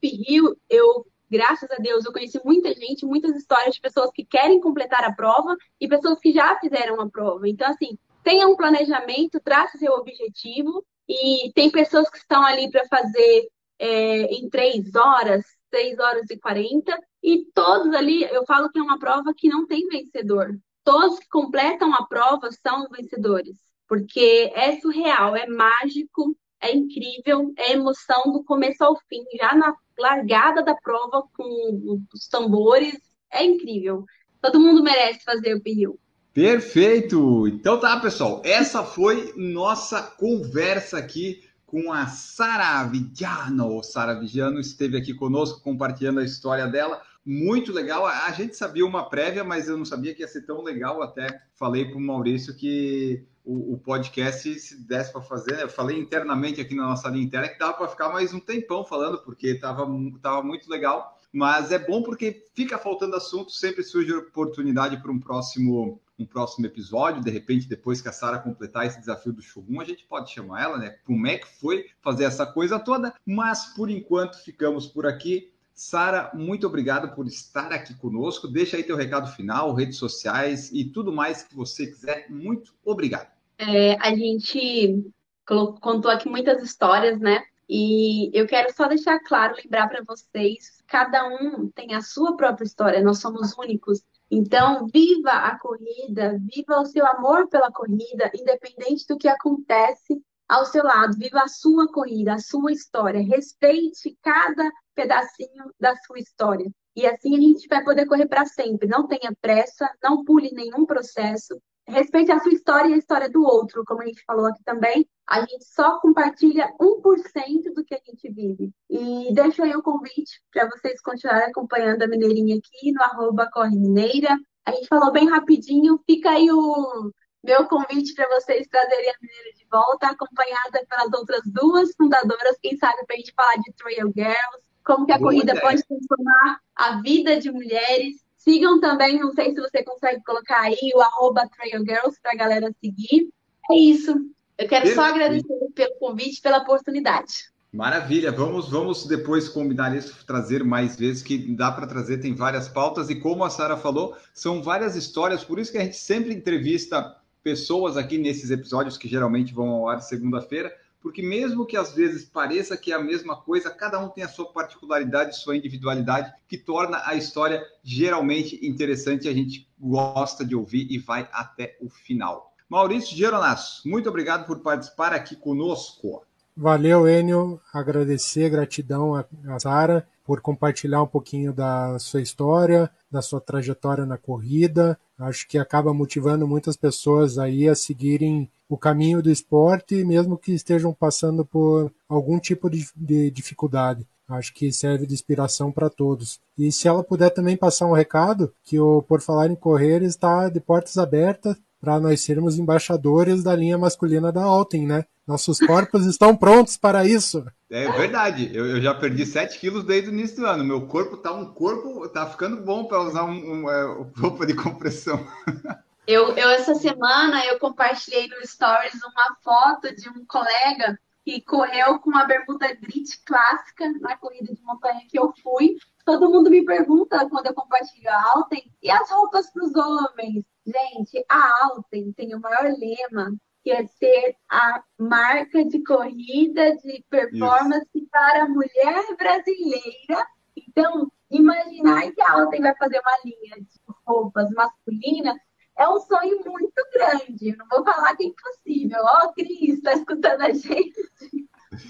eu, graças a Deus, eu conheci muita gente, muitas histórias de pessoas que querem completar a prova e pessoas que já fizeram a prova. Então, assim, tenha um planejamento, trace seu objetivo, e tem pessoas que estão ali para fazer é, em três horas, 3 horas e 40, e todos ali, eu falo que é uma prova que não tem vencedor. Todos que completam a prova são vencedores, porque é surreal, é mágico, é incrível, é emoção do começo ao fim, já na largada da prova com os tambores, é incrível. Todo mundo merece fazer o Rio. Perfeito! Então tá, pessoal, essa foi nossa conversa aqui com a Sara Vigiano. Sara Vigiano esteve aqui conosco compartilhando a história dela. Muito legal. A gente sabia uma prévia, mas eu não sabia que ia ser tão legal. Até falei para o Maurício que o, o, podcast, se desse para fazer, eu falei internamente aqui na nossa linha interna que dava para ficar mais um tempão falando, porque estava tava muito legal. Mas é bom porque fica faltando assunto, sempre surge oportunidade para um próximo um próximo episódio, de repente, depois que a Sara completar esse desafio do Shogun, a gente pode chamar ela, né? Como é que foi fazer essa coisa toda? Mas por enquanto ficamos por aqui. Sara, muito obrigado por estar aqui conosco. Deixa aí teu recado final, redes sociais e tudo mais que você quiser. Muito obrigado. É, a gente contou aqui muitas histórias, né? E eu quero só deixar claro, lembrar para vocês, cada um tem a sua própria história, nós somos únicos. Então, viva a corrida, viva o seu amor pela corrida, independente do que acontece ao seu lado. Viva a sua corrida, a sua história. Respeite cada pedacinho da sua história. E assim a gente vai poder correr para sempre. Não tenha pressa, não pule nenhum processo. Respeite a sua história e a história do outro, como a gente falou aqui também. A gente só compartilha 1% do que a gente vive. E deixo aí o convite para vocês continuarem acompanhando a Mineirinha aqui no arroba Corre Mineira. A gente falou bem rapidinho, fica aí o meu convite para vocês trazerem a Mineira de volta, acompanhada pelas outras duas fundadoras, quem sabe para a gente falar de Trail Girls, como que a Boa corrida ideia. pode transformar a vida de mulheres. Sigam também, não sei se você consegue colocar aí o arroba Girls para a galera seguir. É isso. Eu quero só agradecer pelo convite, pela oportunidade. Maravilha, vamos, vamos depois combinar isso, trazer mais vezes, que dá para trazer, tem várias pautas, e como a Sara falou, são várias histórias, por isso que a gente sempre entrevista pessoas aqui nesses episódios que geralmente vão ao ar segunda-feira, porque mesmo que às vezes pareça que é a mesma coisa, cada um tem a sua particularidade, sua individualidade, que torna a história geralmente interessante, a gente gosta de ouvir e vai até o final. Maurício Geronasso, muito obrigado por participar aqui conosco. Valeu, Enio. Agradecer, gratidão a, a Sara por compartilhar um pouquinho da sua história, da sua trajetória na corrida. Acho que acaba motivando muitas pessoas aí a seguirem o caminho do esporte, mesmo que estejam passando por algum tipo de, de dificuldade. Acho que serve de inspiração para todos. E se ela puder também passar um recado, que o Por Falar em Correr está de portas abertas para nós sermos embaixadores da linha masculina da Alten, né? Nossos corpos estão prontos para isso. É verdade. Eu, eu, já perdi 7 quilos desde o início do ano. Meu corpo tá um corpo, tá ficando bom para usar um, um, é, roupa de compressão. Eu, eu, essa semana, eu compartilhei no Stories uma foto de um colega que correu com a bermuda grit clássica na corrida de montanha que eu fui. Todo mundo me pergunta quando eu compartilho a Alten, e as roupas para os homens? Gente, a Alten tem o maior lema, que é ser a marca de corrida de performance Isso. para a mulher brasileira. Então, imaginar que a Alten vai fazer uma linha de roupas masculinas é um sonho muito grande. Não vou falar que é impossível. Ó, oh, Cris, está escutando a gente.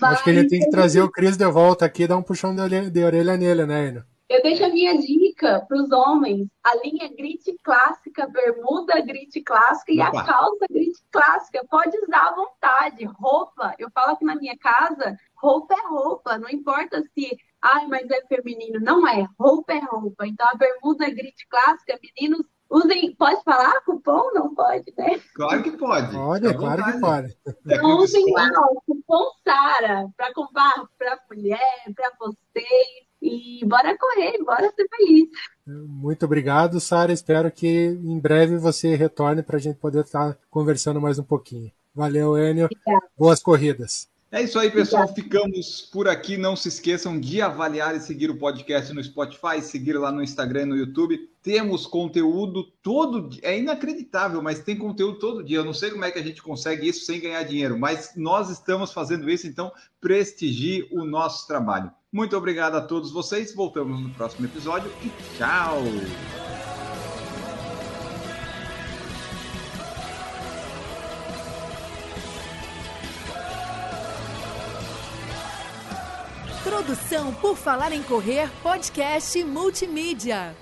Mas... Acho que ele tem que trazer o Cris de volta aqui e dar um puxão de orelha, de orelha nele, né, Eno? Eu deixo a minha dica para os homens: a linha grit clássica, bermuda grit clássica e Opa. a calça grit clássica. Pode usar à vontade. Roupa, eu falo aqui na minha casa: roupa é roupa, não importa se. Ai, mas é feminino. Não é. Roupa é roupa. Então, a bermuda grit clássica, meninos, Usem, pode falar cupom? Não pode, né? Claro que pode. Pode, claro que pode. Então, usem lá o cupom SARA para comprar para mulher, para vocês. E bora correr, bora ser feliz. Muito obrigado, Sara. Espero que em breve você retorne para a gente poder estar conversando mais um pouquinho. Valeu, Enio. Obrigada. Boas corridas. É isso aí, pessoal. Ficamos por aqui. Não se esqueçam de avaliar e seguir o podcast no Spotify, seguir lá no Instagram e no YouTube. Temos conteúdo todo dia. É inacreditável, mas tem conteúdo todo dia. Eu não sei como é que a gente consegue isso sem ganhar dinheiro, mas nós estamos fazendo isso, então prestigie o nosso trabalho. Muito obrigado a todos vocês. Voltamos no próximo episódio e tchau! Produção por Falar em Correr, podcast multimídia.